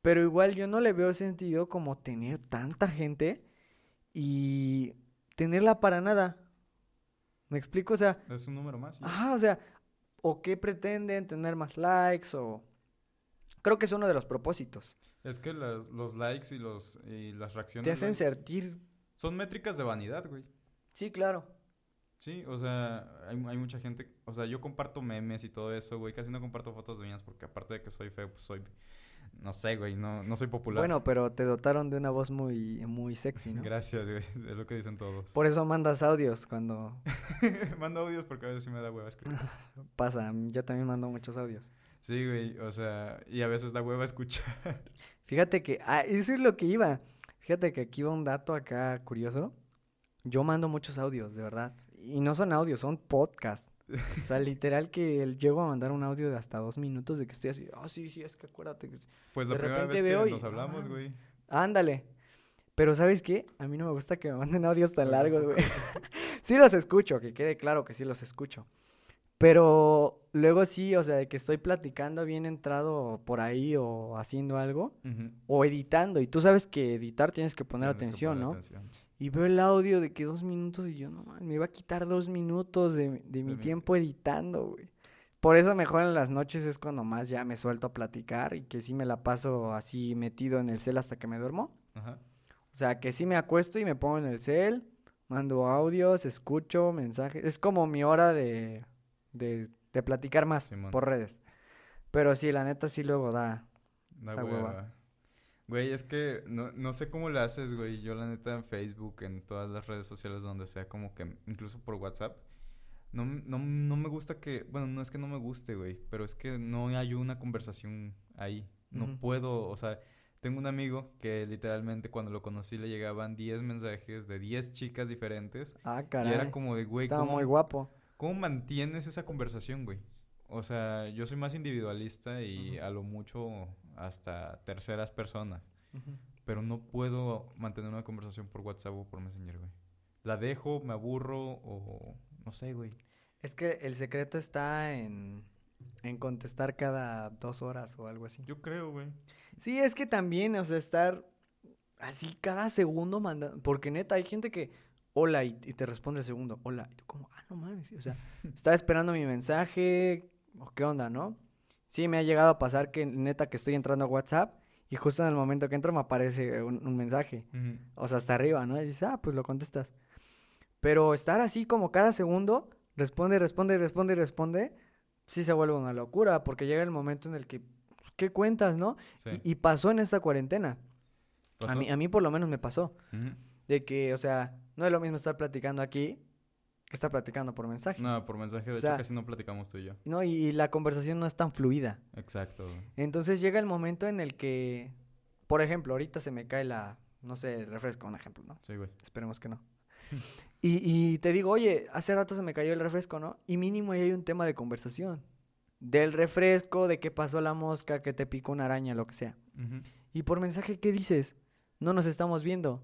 Pero igual yo no le veo sentido como tener tanta gente y tenerla para nada. ¿Me explico? O sea, Es un número más. ¿sí? Ajá, o sea, o qué pretenden tener más likes o creo que es uno de los propósitos. Es que las- los likes y, los, y las reacciones Te hacen güey, sentir, son métricas de vanidad, güey. sí, claro. Sí, o sea, hay, hay mucha gente, o sea, yo comparto memes y todo eso, güey, casi no comparto fotos de mías porque aparte de que soy feo, pues soy, no sé, güey, no, no soy popular. Bueno, pero te dotaron de una voz muy muy sexy, ¿no? Gracias, güey, es lo que dicen todos. Por eso mandas audios cuando Mando audios porque a veces sí me da hueva escribir. pasa. Yo también mando muchos audios. Sí, güey, o sea, y a veces da hueva escuchar. Fíjate que, ah, eso es lo que iba. Fíjate que aquí va un dato acá curioso. Yo mando muchos audios, de verdad. Y no son audios, son podcasts. O sea, literal que llego a mandar un audio de hasta dos minutos de que estoy así. Ah, sí, sí, es que acuérdate que... Pues la De primera repente vez que y- nos hablamos, ah. güey. Ándale. Pero ¿sabes qué? A mí no me gusta que me manden audios tan largos, güey. sí los escucho, que quede claro que sí los escucho. Pero luego sí, o sea, de que estoy platicando bien entrado por ahí o haciendo algo o editando. Y tú sabes que editar tienes que poner Tienes que atención, poner ¿no? atención. Y veo el audio de que dos minutos y yo, no me iba a quitar dos minutos de, de mi mi- tiempo editando, güey. Por eso mejor en las noches es cuando más ya me suelto a platicar y que sí me la paso así metido en el cel hasta que me duermo. Ajá. O sea, que sí me acuesto y me pongo en el cel, mando audios, escucho mensajes. Es como mi hora de, de, de platicar más Simón. por redes. Pero sí, la neta sí luego da. Da Da hueva. hueva. Güey, es que no, no sé cómo le haces, güey. Yo la neta en Facebook, en todas las redes sociales donde sea, como que incluso por WhatsApp, no, no, no me gusta que, bueno, no es que no me guste, güey, pero es que no hay una conversación ahí. No puedo, o sea, tengo un amigo que literalmente cuando lo conocí le llegaban 10 mensajes de 10 chicas diferentes. Ah, Y caray. era como de, güey, Estaba ¿cómo, muy guapo. ¿Cómo mantienes esa conversación, güey? O sea, yo soy más individualista y a lo mucho hasta terceras personas. Pero no puedo mantener una conversación por WhatsApp o por Messenger, güey. La dejo, me aburro o No sé, güey. Es que el secreto está en, en contestar cada dos horas o algo así. Yo creo, güey. Sí, es que también, o sea, estar así cada segundo mandando. Porque neta, hay gente que hola y, y te responde el segundo, hola. Y tú como, ah, no mames. O sea, está esperando mi mensaje o qué onda, ¿no? Sí, me ha llegado a pasar que neta que estoy entrando a WhatsApp y justo en el momento que entro me aparece un, un mensaje. O sea, hasta arriba, ¿no? Y dices, ah, pues lo contestas. Pero estar así como cada segundo, responde, responde, responde, responde, sí se vuelve una locura, porque llega el momento en el que, pues, ¿qué cuentas, no? Sí. Y, y pasó en esta cuarentena. A mí, a mí por lo menos me pasó. De que, o sea, no es lo mismo estar platicando aquí que estar platicando por mensaje. No, por mensaje, de O hecho, sea- casi no platicamos tú y yo. ¿no? Y, y la conversación no es tan fluida. Exacto. Entonces llega el momento en el que, por ejemplo, ahorita se me cae la, no sé, el refresco, un ejemplo, ¿no? Sí, güey. Esperemos que no. Y, y te digo, oye, hace rato se me cayó el refresco, ¿no? Y mínimo ahí hay un tema de conversación. Del refresco, de qué pasó la mosca, que te picó una araña, lo que sea. Y por mensaje, ¿qué dices? No nos estamos viendo.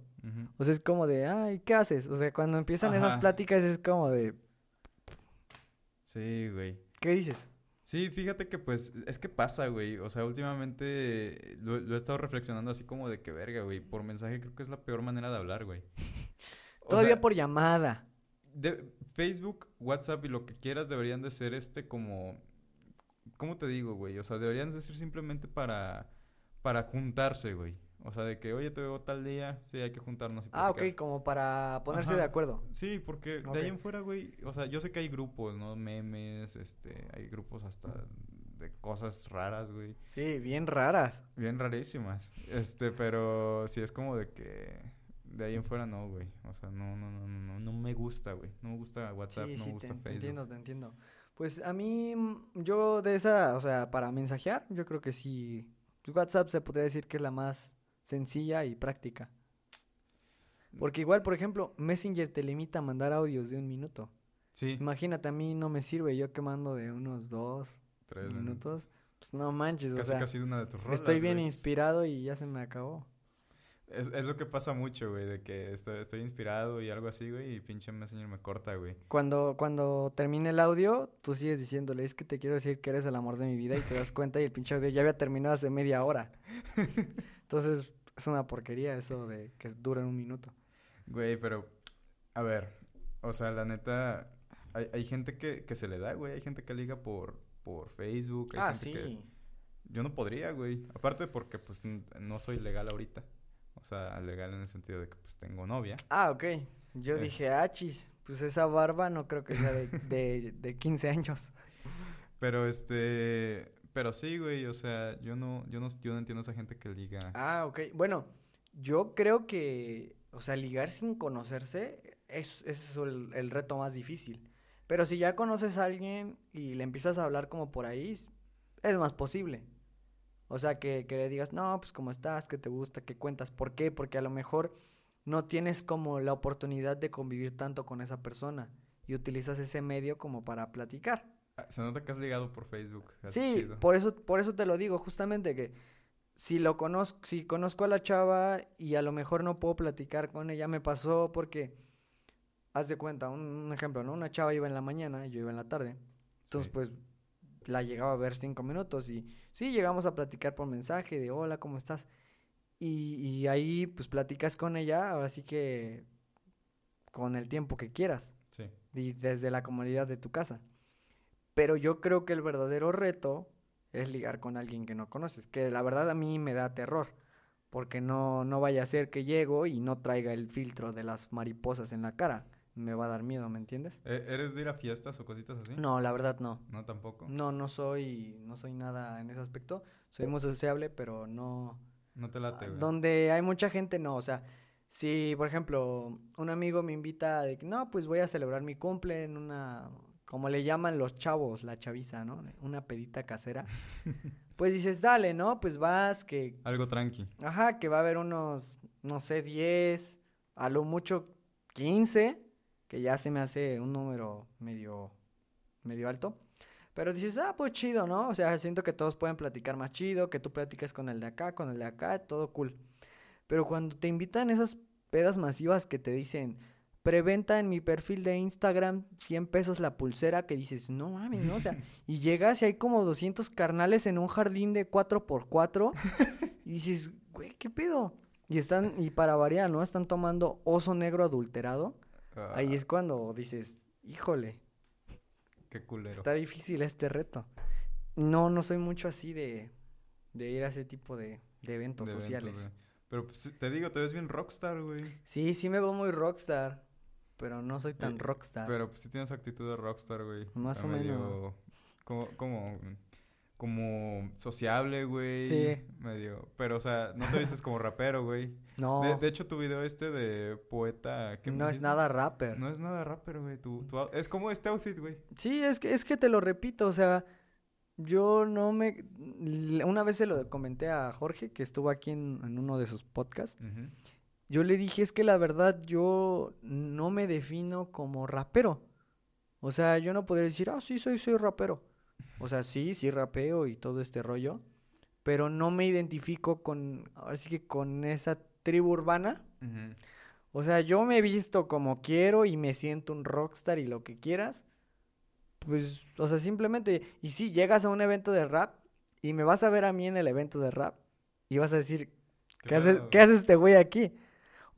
O sea, es como de, ay, ¿qué haces? O sea, cuando empiezan esas pláticas es como de, Sí, güey. ¿qué dices? Sí, fíjate que pues es que pasa, güey. O sea, últimamente lo, lo he estado reflexionando así como de que verga, güey. Por mensaje creo que es la peor manera de hablar, güey. Todavía sea, por llamada. de- Facebook, WhatsApp y lo que quieras deberían de ser este como... ¿Cómo te digo, güey? O sea, deberían de ser simplemente para, para juntarse, güey. O sea, de que, oye, te veo tal día, sí, hay que juntarnos y Ah, ok, como para ponerse Ajá. de acuerdo. Sí, porque de ahí en fuera, güey, o sea, yo sé que hay grupos, ¿no? Memes, este, hay grupos hasta de cosas raras, güey. Sí, bien raras. Bien rarísimas. Este, pero sí es como de que de ahí en fuera no, güey. O sea, no, no, no, no, no, no me gusta, güey. No me gusta WhatsApp, sí, no sí, me gusta te, te Facebook. entiendo, te entiendo. Pues a mí, mm, yo de esa, o sea, para mensajear, yo creo que sí. WhatsApp se podría decir que es la más sencilla y práctica. Porque igual, por ejemplo, Messenger te limita a mandar audios de un minuto. Sí, Imagínate, a mí no me sirve, yo que mando de unos dos tres minutos. Pues no manches, Casi, o sea, casi una de tus rolas, estoy bien güey. inspirado y ya se me acabó. Es, es lo que pasa mucho, güey, de que estoy, estoy inspirado y algo así, güey, y pinche Messenger me corta, güey. Cuando, cuando termine el audio, tú sigues diciéndole, es que te quiero decir que eres el amor de mi vida y te das cuenta y el pinche audio ya había terminado hace media hora. Entonces, es una porquería eso de que dura un minuto. Güey, pero, a ver, o sea, la neta, hay, hay gente que, que se le da, güey, hay gente que liga por, por Facebook, hay Ah, gente sí. que... Yo no podría, güey, aparte porque, pues, no soy legal ahorita, o sea, legal en el sentido de que, pues, tengo novia. Ah, ok. Yo Eh. dije, ah, chis, pues esa barba no creo que sea de, de, de 15 años. Pero, este, pero sí, güey, o sea, yo no, yo no, yo no entiendo a esa gente que liga. Ah, ok. Bueno, yo creo que, o sea, ligar sin conocerse es, es el, el reto más difícil. Pero si ya conoces a alguien y le empiezas a hablar como por ahí, es más posible. O sea, que, que le digas, no, pues cómo estás, qué te gusta, qué cuentas, ¿por qué? Porque a lo mejor no tienes como la oportunidad de convivir tanto con esa persona y utilizas ese medio como para platicar. Ah, Se nota que has ligado por Facebook. Sí, chido. por eso, por eso te lo digo, justamente que si lo conozco, si conozco a la chava y a lo mejor no puedo platicar con ella, me pasó porque, haz de cuenta, un, un ejemplo, ¿no? Una chava iba en la mañana y yo iba en la tarde. Entonces, Sí. pues, la llegaba a ver cinco minutos y sí, llegamos a platicar por mensaje de hola, ¿cómo estás? Y, y ahí, pues, platicas con ella, ahora sí que con el tiempo que quieras Sí. y desde la comodidad de tu casa. Pero yo creo que el verdadero reto es ligar con alguien que no conoces, que la verdad a mí me da terror, porque no, no vaya a ser que llego y no traiga el filtro de las mariposas en la cara. Me va a dar miedo, ¿me entiendes? ¿E- ¿Eres de ir a fiestas o cositas así? No, la verdad no. No, tampoco. No, no soy, no soy nada en ese aspecto. Soy muy sociable, pero no, No te late, güey. donde hay mucha gente, no. O sea, si, por ejemplo, un amigo me invita de que, no, pues voy a celebrar mi cumple en una, como le llaman los chavos, la chaviza, ¿no? Una pedita casera. pues dices, dale, ¿no? Pues vas, que, Algo tranqui. ajá, que va a haber unos, no sé, 10, a lo mucho 15, que ya se me hace un número medio, medio alto. Pero dices, ah, pues chido, ¿no? O sea, siento que todos pueden platicar más chido, que tú platiques con el de acá, con el de acá, todo cool. Pero cuando te invitan esas pedas masivas que te dicen, preventa en mi perfil de Instagram 100 pesos la pulsera que dices, no mames, ¿no? O sea, y llegas y hay como 200 carnales en un jardín de 4x4 y dices, güey, ¿qué pedo? Y están, y para variar, ¿no? Están tomando oso negro adulterado. Ahí Ah, es cuando dices, híjole, Qué culero. está difícil este reto. No, no soy mucho así de, de ir a ese tipo de, de eventos de sociales. Pero pues, te digo, te ves bien rockstar, güey. Sí, sí me veo muy rockstar, pero no soy tan Eh, rockstar. Pero pues sí tienes actitud de rockstar, güey. Más o medio menos. Como, como, como sociable, güey. Sí. Medio. Pero, o sea, no te vistes como rapero, güey. no, De, de hecho, tu video este de poeta. ¿qué me no es nada rapper. No es nada rapero, güey. Tu, tu out- es como este outfit, güey. Sí, es que, es que te lo repito, o sea, yo no me... Una vez se lo comenté a Jorge, que estuvo aquí en, en uno de sus podcasts. Ujú. Yo le dije, es que la verdad yo no me defino como rapero. O sea, yo no podría decir, ah, sí, soy, soy rapero. O sea, sí, sí rapeo y todo este rollo. Pero no me identifico con, ahora sí que con esa tribu urbana. O sea, yo me he visto como quiero y me siento un rockstar y lo que quieras. Pues, o sea, simplemente, y si llegas a un evento de rap y me vas a ver a mí en el evento de rap y vas a decir, ¿qué, hace? ¿qué hace este güey aquí?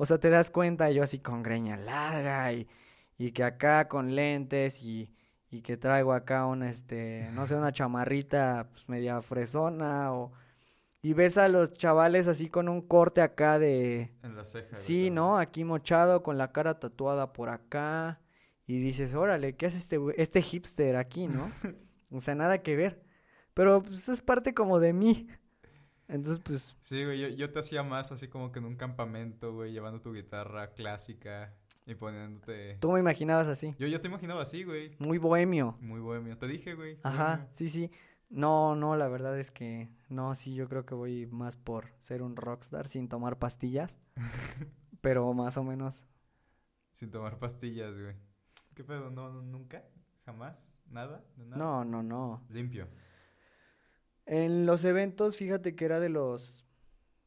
O sea, te das cuenta yo así con greña larga y, y que acá con lentes y, y que traigo acá una, este, no sé, una chamarrita pues, media fresona o... Y ves a los chavales así con un corte acá de... En la ceja. Sí, también. ¿no? Aquí mochado con la cara tatuada por acá. Y dices, órale, ¿qué hace este, este hipster aquí, no? O sea, nada que ver. Pero pues es parte como de mí. Entonces, pues, Sí, güey, yo, yo te hacía más así como que en un campamento, güey, llevando tu guitarra clásica y poniéndote... tú me imaginabas así. Yo, yo te imaginaba así, güey. Muy bohemio. Muy bohemio. Te dije, güey. Ajá, bohemio. sí, sí. No, no, la verdad es que no, sí, yo creo que voy más por ser un rockstar sin tomar pastillas. pero más o menos. Sin tomar pastillas, güey. ¿Qué pedo? ¿No, no- nunca? ¿Jamás? ¿Nada? ¿De nada? No, no, no. Limpio. En los eventos, fíjate que era de los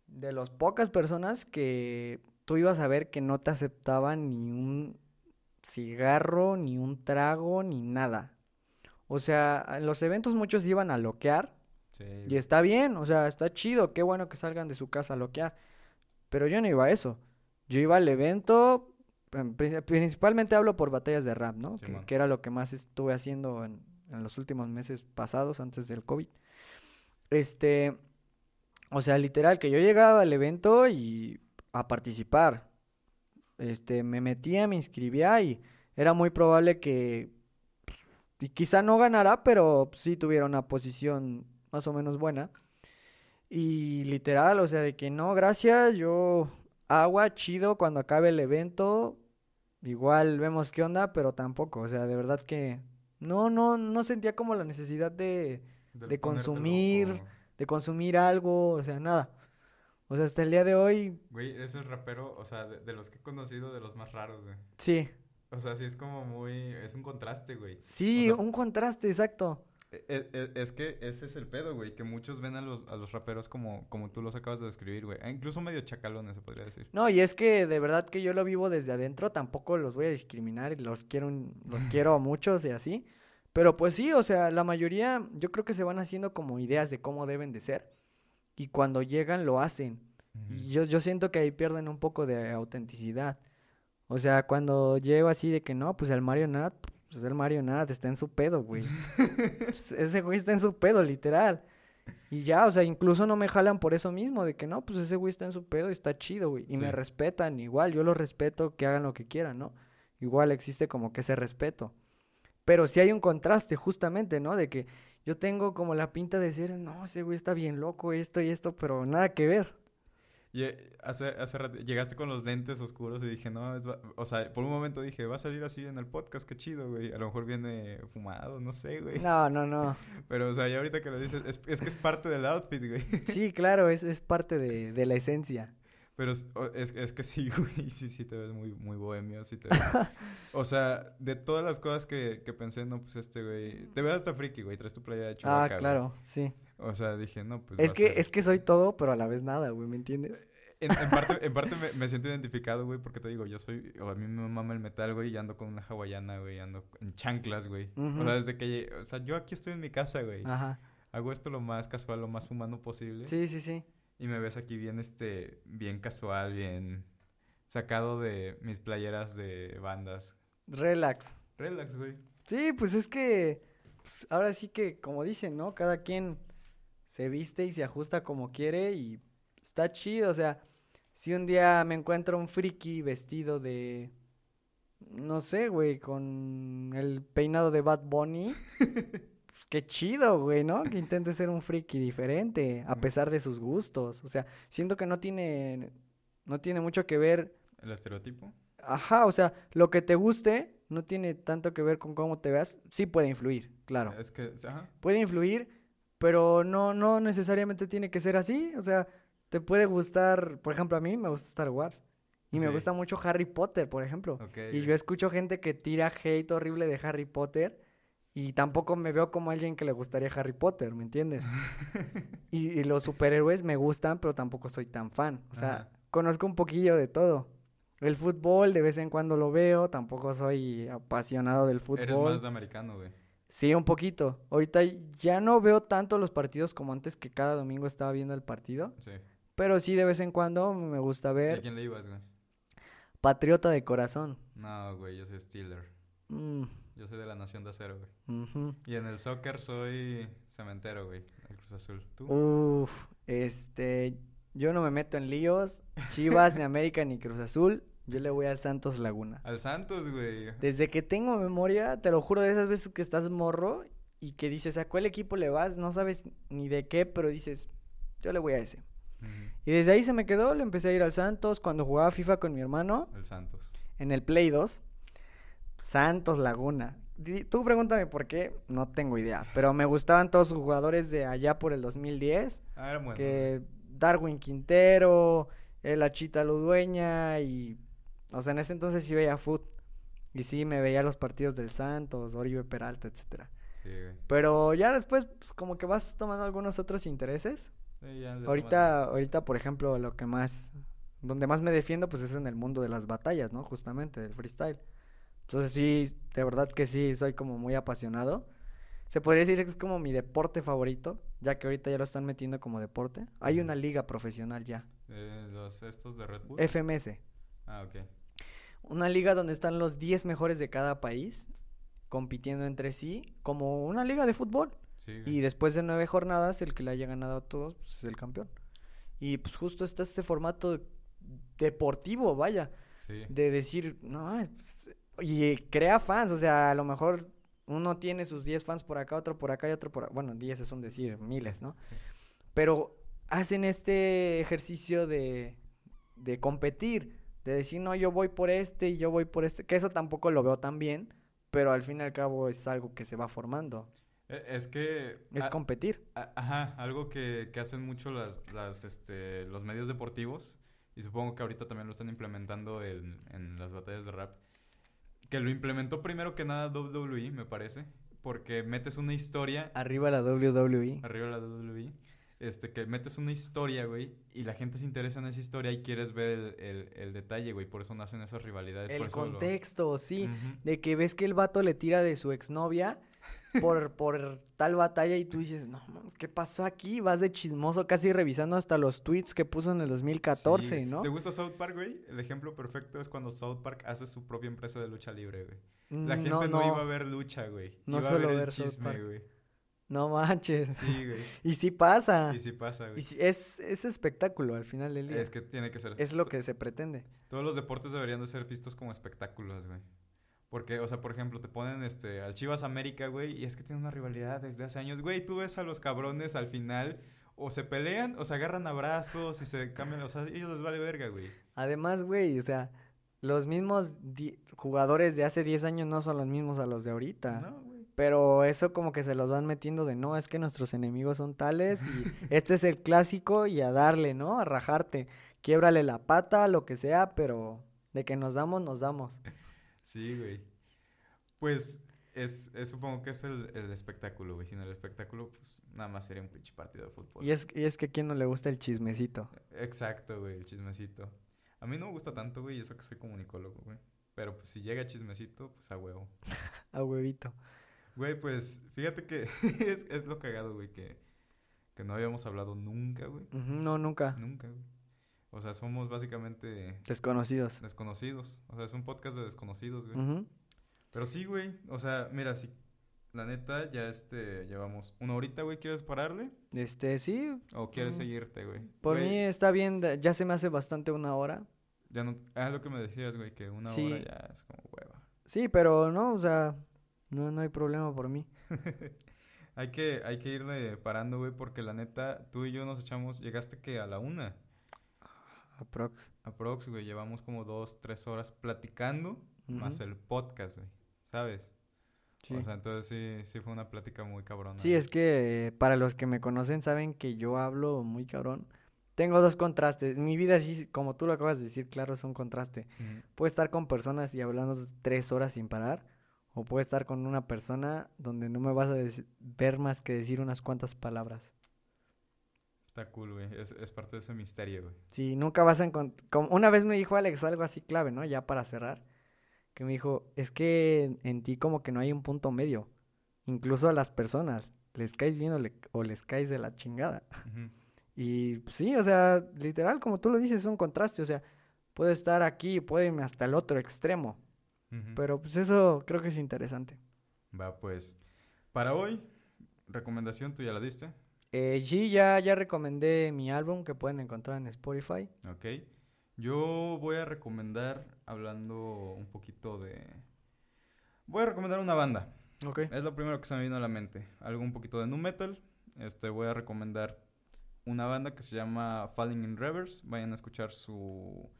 de las pocas personas que tú ibas a ver que no te aceptaban ni un cigarro, ni un trago, ni nada. O sea, en los eventos muchos iban a loquear Sí. y está bien, o sea, está chido, qué bueno que salgan de su casa a loquear. Pero yo no iba a eso. Yo iba al evento, em, pri- principalmente hablo por batallas de rap, ¿no? Que, que era lo que más estuve haciendo en, en los últimos meses pasados, antes del COVID. Este, o sea, literal, que yo llegaba al evento y a participar. Este, me metía, me inscribía y era muy probable que, y quizá no ganara, pero sí tuviera una posición más o menos buena. Y literal, o sea, de que no, gracias, yo agua, chido, cuando acabe el evento, igual vemos qué onda, pero tampoco, o sea, de verdad que no, no, no sentía como la necesidad de, Del de consumir. de consumir algo, o sea, nada. O sea, hasta el día de hoy, Güey, eres el rapero, o sea, de, de los que he conocido, de los más raros, güey. sí, O sea, sí es como muy... Es un contraste, güey. sí, O sea- un contraste, exacto. E- e- e- Es que ese es el pedo, güey, que muchos ven a los, a los raperos como, como tú los acabas de describir, güey. E incluso medio chacalones, se podría decir. No, y es que de verdad que yo lo vivo desde adentro, tampoco los voy a discriminar y los quiero, los quiero a muchos y así. Pero pues sí, o sea, la mayoría yo creo que se van haciendo como ideas de cómo deben de ser. Y cuando llegan lo hacen. Y yo, yo siento que ahí pierden un poco de autenticidad. O sea, cuando llego así de que no, pues el Mario Nat, pues el Mario Nat está en su pedo, güey. Pues, ese güey está en su pedo, literal. Y ya, o sea, incluso no me jalan por eso mismo, de que no, pues ese güey está en su pedo y está chido, güey. Y me respetan, igual, yo los respeto, que hagan lo que quieran, ¿no? Igual existe como que ese respeto. Pero sí hay un contraste, justamente, ¿no? De que yo tengo como la pinta de decir, no, ese güey está bien loco, esto y esto, pero nada que ver. Y eh, hace, hace rato llegaste con los lentes oscuros y dije, no, es va- o sea, por un momento dije, va a salir así en el podcast, qué chido, güey. A lo mejor viene fumado, no sé, güey. No, no, no. Pero, o sea, ya ahorita que lo dices, es, es que es parte del outfit, güey. Sí, claro, es, es parte de, de la esencia. Pero es, es, es que sí, güey, sí, sí te ves muy, muy bohemio, sí te ves. O sea, de todas las cosas que, que pensé, no, pues este, güey, te ves hasta friki, güey, traes tu playa de Ah, Chewbacca, güey. claro, sí. O sea, dije, no, pues Es que, es que soy todo, pero a la vez nada, güey, ¿me entiendes? En, en parte, en parte me, me siento identificado, güey, porque te digo, yo soy, o a mí me mama el metal, güey, y ando con una hawaiana, güey, ando en chanclas, güey. O sea, desde que, o sea, yo aquí estoy en mi casa, güey. Ajá. Hago esto lo más casual, lo más humano posible. Sí, sí, sí. Y me ves aquí bien, este, bien casual, bien sacado de mis playeras de bandas. Relax. Relax, güey. Sí, pues es que pues, ahora sí que, como dicen, ¿no? Cada quien se viste y se ajusta como quiere y está chido. O sea, si un día me encuentro un friki vestido de, no sé, güey, con el peinado de Bad Bunny, pues qué chido, güey, ¿no? Que intente ser un friki diferente, a pesar de sus gustos. O sea, siento que no tiene, no tiene mucho que ver El estereotipo. Ajá, o sea, lo que te guste no tiene tanto que ver con cómo te veas. Sí puede influir, claro. Es que, ajá. Puede influir, pero no, no necesariamente tiene que ser así. O sea, te puede gustar, por ejemplo, a mí me gusta Star Wars. Y me gusta mucho Harry Potter, por ejemplo. Ok, Y yo escucho gente que tira hate horrible de Harry Potter. Y tampoco me veo como alguien que le gustaría Harry Potter, ¿me entiendes? y, y los superhéroes me gustan, pero tampoco soy tan fan. O sea, Ajá. conozco un poquillo de todo. El fútbol, de vez en cuando lo veo, tampoco soy apasionado del fútbol. Eres más de americano, güey. Sí, un poquito. Ahorita ya no veo tanto los partidos como antes que cada domingo estaba viendo el partido. Sí. Pero sí, de vez en cuando me gusta ¿Y a ver quién le ibas, güey? Patriota de corazón. No, güey, yo soy Steeler. Mm, Yo soy de la Nación de Acero, güey. Y en el soccer soy cementero, güey. El Cruz Azul. ¿Tú? Uf, este, yo no me meto en líos, Chivas, ni América, ni Cruz Azul, yo le voy al Santos Laguna. Al Santos, güey. Desde que tengo memoria, te lo juro, de esas veces que estás morro y que dices, ¿a cuál equipo le vas? No sabes ni de qué, pero dices, yo le voy a ese. Y desde ahí se me quedó, le empecé a ir al Santos cuando jugaba FIFA con mi hermano El Santos. en el Play 2. Santos Laguna. Tú pregúntame por qué, no tengo idea, pero me gustaban todos sus jugadores de allá por el 2010. Ah, era bueno. que Darwin Quintero, el Achita Ludueña y, o sea, en ese entonces sí veía foot y sí me veía los partidos del Santos, Oribe Peralta, etcétera. Sí, güey. Pero ya después, pues como que vas tomando algunos otros intereses. Sí, ya le Ahorita, ahorita, por ejemplo, lo que más, donde más me defiendo, pues es en el mundo de las batallas, ¿no? Justamente, del freestyle. Entonces sí, de verdad que sí, soy como muy apasionado. Se podría decir que es como mi deporte favorito, ya que ahorita ya lo están metiendo como deporte. Hay una liga profesional ya, Eh, los estos de Red Bull. FMS. Ah, ok. Una liga donde están los 10 mejores de cada país compitiendo entre sí, como una liga de fútbol. Sí. Y después de nueve jornadas, el que le haya ganado a todos pues, es el campeón. Y pues justo está este formato deportivo, vaya, Sí. de decir, no, pues, y crea fans, o sea, a lo mejor uno tiene sus 10 fans por acá, otro por acá y otro por acá. Bueno, 10 es un decir, miles, ¿no? Pero hacen este ejercicio de, de competir, de decir, no, yo voy por este y yo voy por este, que eso tampoco lo veo tan bien, pero al fin y al cabo es algo que se va formando, Eh, Es que... es competir. a- Ajá, algo que, que hacen mucho las, las, este, los medios deportivos, y supongo que ahorita también lo están implementando en, en las batallas de rap, que lo implementó primero que nada WWE, me parece, porque metes una historia Arriba la WWE. arriba la WWE, este, que metes una historia, güey, y la gente se interesa en esa historia y quieres ver el, el, el detalle, güey, por eso nacen esas rivalidades. por El lo- contexto, sí. De que ves que el vato le tira de su exnovia por, por tal batalla y tú dices, no mames, ¿qué pasó aquí? Vas de chismoso casi revisando hasta los tweets que puso en el 2014, Sí. ¿no? ¿Te gusta South Park, güey? El ejemplo perfecto es cuando South Park hace su propia empresa de lucha libre, güey. La Mm, gente no, iba a ver lucha, güey. No iba a suelo ver el ver South chisme, güey. No manches. Sí, güey. Y sí pasa. Y sí pasa, Y güey. sí- es, es espectáculo al final del día. Es que tiene que ser. Es lo que se pretende. Todos los deportes deberían de ser vistos como espectáculos, güey. Porque, o sea, por ejemplo, te ponen este al Chivas América, güey, y es que tiene una rivalidad desde hace años. Güey, tú ves a los cabrones al final, o se pelean, o se agarran abrazos, y se cambian, o sea, ellos les vale verga, güey. Además, güey, o sea, los mismos jugadores de hace 10 años no son los mismos a los de ahorita. No, güey. Pero eso como que se los van metiendo de no, es que nuestros enemigos son tales y este es el clásico y a darle, ¿no? A rajarte. Quiebrale la pata, lo que sea, pero de que nos damos, nos damos. Sí, güey. Pues es, es- supongo que es el, el espectáculo, güey. Sin el espectáculo, pues nada más sería un pinche partido de fútbol. Y es, y es que a quién no le gusta el chismecito. Exacto, güey, el chismecito. A mí no me gusta tanto, güey, eso que soy comunicólogo, güey. Pero pues si llega chismecito, pues a huevo. A huevito. Güey, pues fíjate que es, es lo cagado, güey, que, que no habíamos hablado nunca, güey. No, nunca. Nunca, güey. O sea, somos básicamente Desconocidos. desconocidos. O sea, es un podcast de desconocidos, güey. Pero sí, güey. O sea, mira, sí. La neta, ya este, llevamos una horita, güey. ¿Quieres pararle? Este, sí. ¿O quieres Mm. seguirte, güey? Por Güey, mí está bien. Ya se me hace bastante una hora. Ya no... Ah, lo que me decías, güey, que una Sí. hora ya es como hueva. Sí, pero no, o sea, no, no hay problema por mí. Hay que, hay que irle parando, güey, porque la neta, tú y yo nos echamos... Llegaste que a la una. Aprox. Aprox, güey. Llevamos como dos, tres horas platicando. Más el podcast, güey. ¿Sabes? Sí. O sea, entonces sí, sí fue una plática muy cabrona. Sí, güey. es que eh, para los que me conocen saben que yo hablo muy cabrón. Tengo dos contrastes. Mi vida, sí, como tú lo acabas de decir, claro, es un contraste. Puedo estar con personas y hablando tres horas sin parar. O puedo estar con una persona donde no me vas a ver más que decir unas cuantas palabras. Está cool, güey. Es, es parte de ese misterio, güey. Sí, nunca vas a encontrar... Una vez me dijo Alex algo así clave, ¿no? Ya para cerrar. Que me dijo, es que en, ti como que no hay un punto medio. Incluso a las personas. Les caes bien o, le- o les caes de la chingada. Y pues, sí, o sea, literal, como tú lo dices, es un contraste. O sea, puedo estar aquí y puedo irme hasta el otro extremo. Pero pues eso creo que es interesante. Va, pues. Para hoy, recomendación, tú ya la diste. Eh, sí, ya, ya recomendé mi álbum que pueden encontrar en Spotify. Ok. Yo voy a recomendar, hablando un poquito de... Voy a recomendar una banda. Ok. Es lo primero que se me vino a la mente. Algo un poquito de nu metal. Este, voy a recomendar una banda que se llama Falling in Reverse. Vayan a escuchar su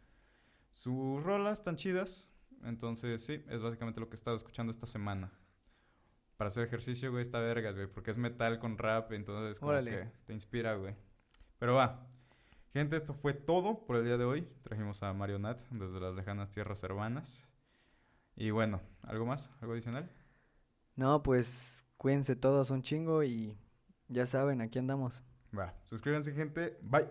sus rolas tan chidas. Entonces, sí, es básicamente lo que he estado escuchando esta semana. Para hacer ejercicio, güey, está vergas, güey, porque es metal con rap, entonces como Órale. que te inspira, güey. Pero va. Gente, esto fue todo por el día de hoy. Trajimos a Mario Nat desde las lejanas tierras hermanas. Y bueno, ¿algo más? ¿Algo adicional? No, pues cuídense todos un chingo y ya saben, aquí andamos. Va, suscríbanse gente, bye.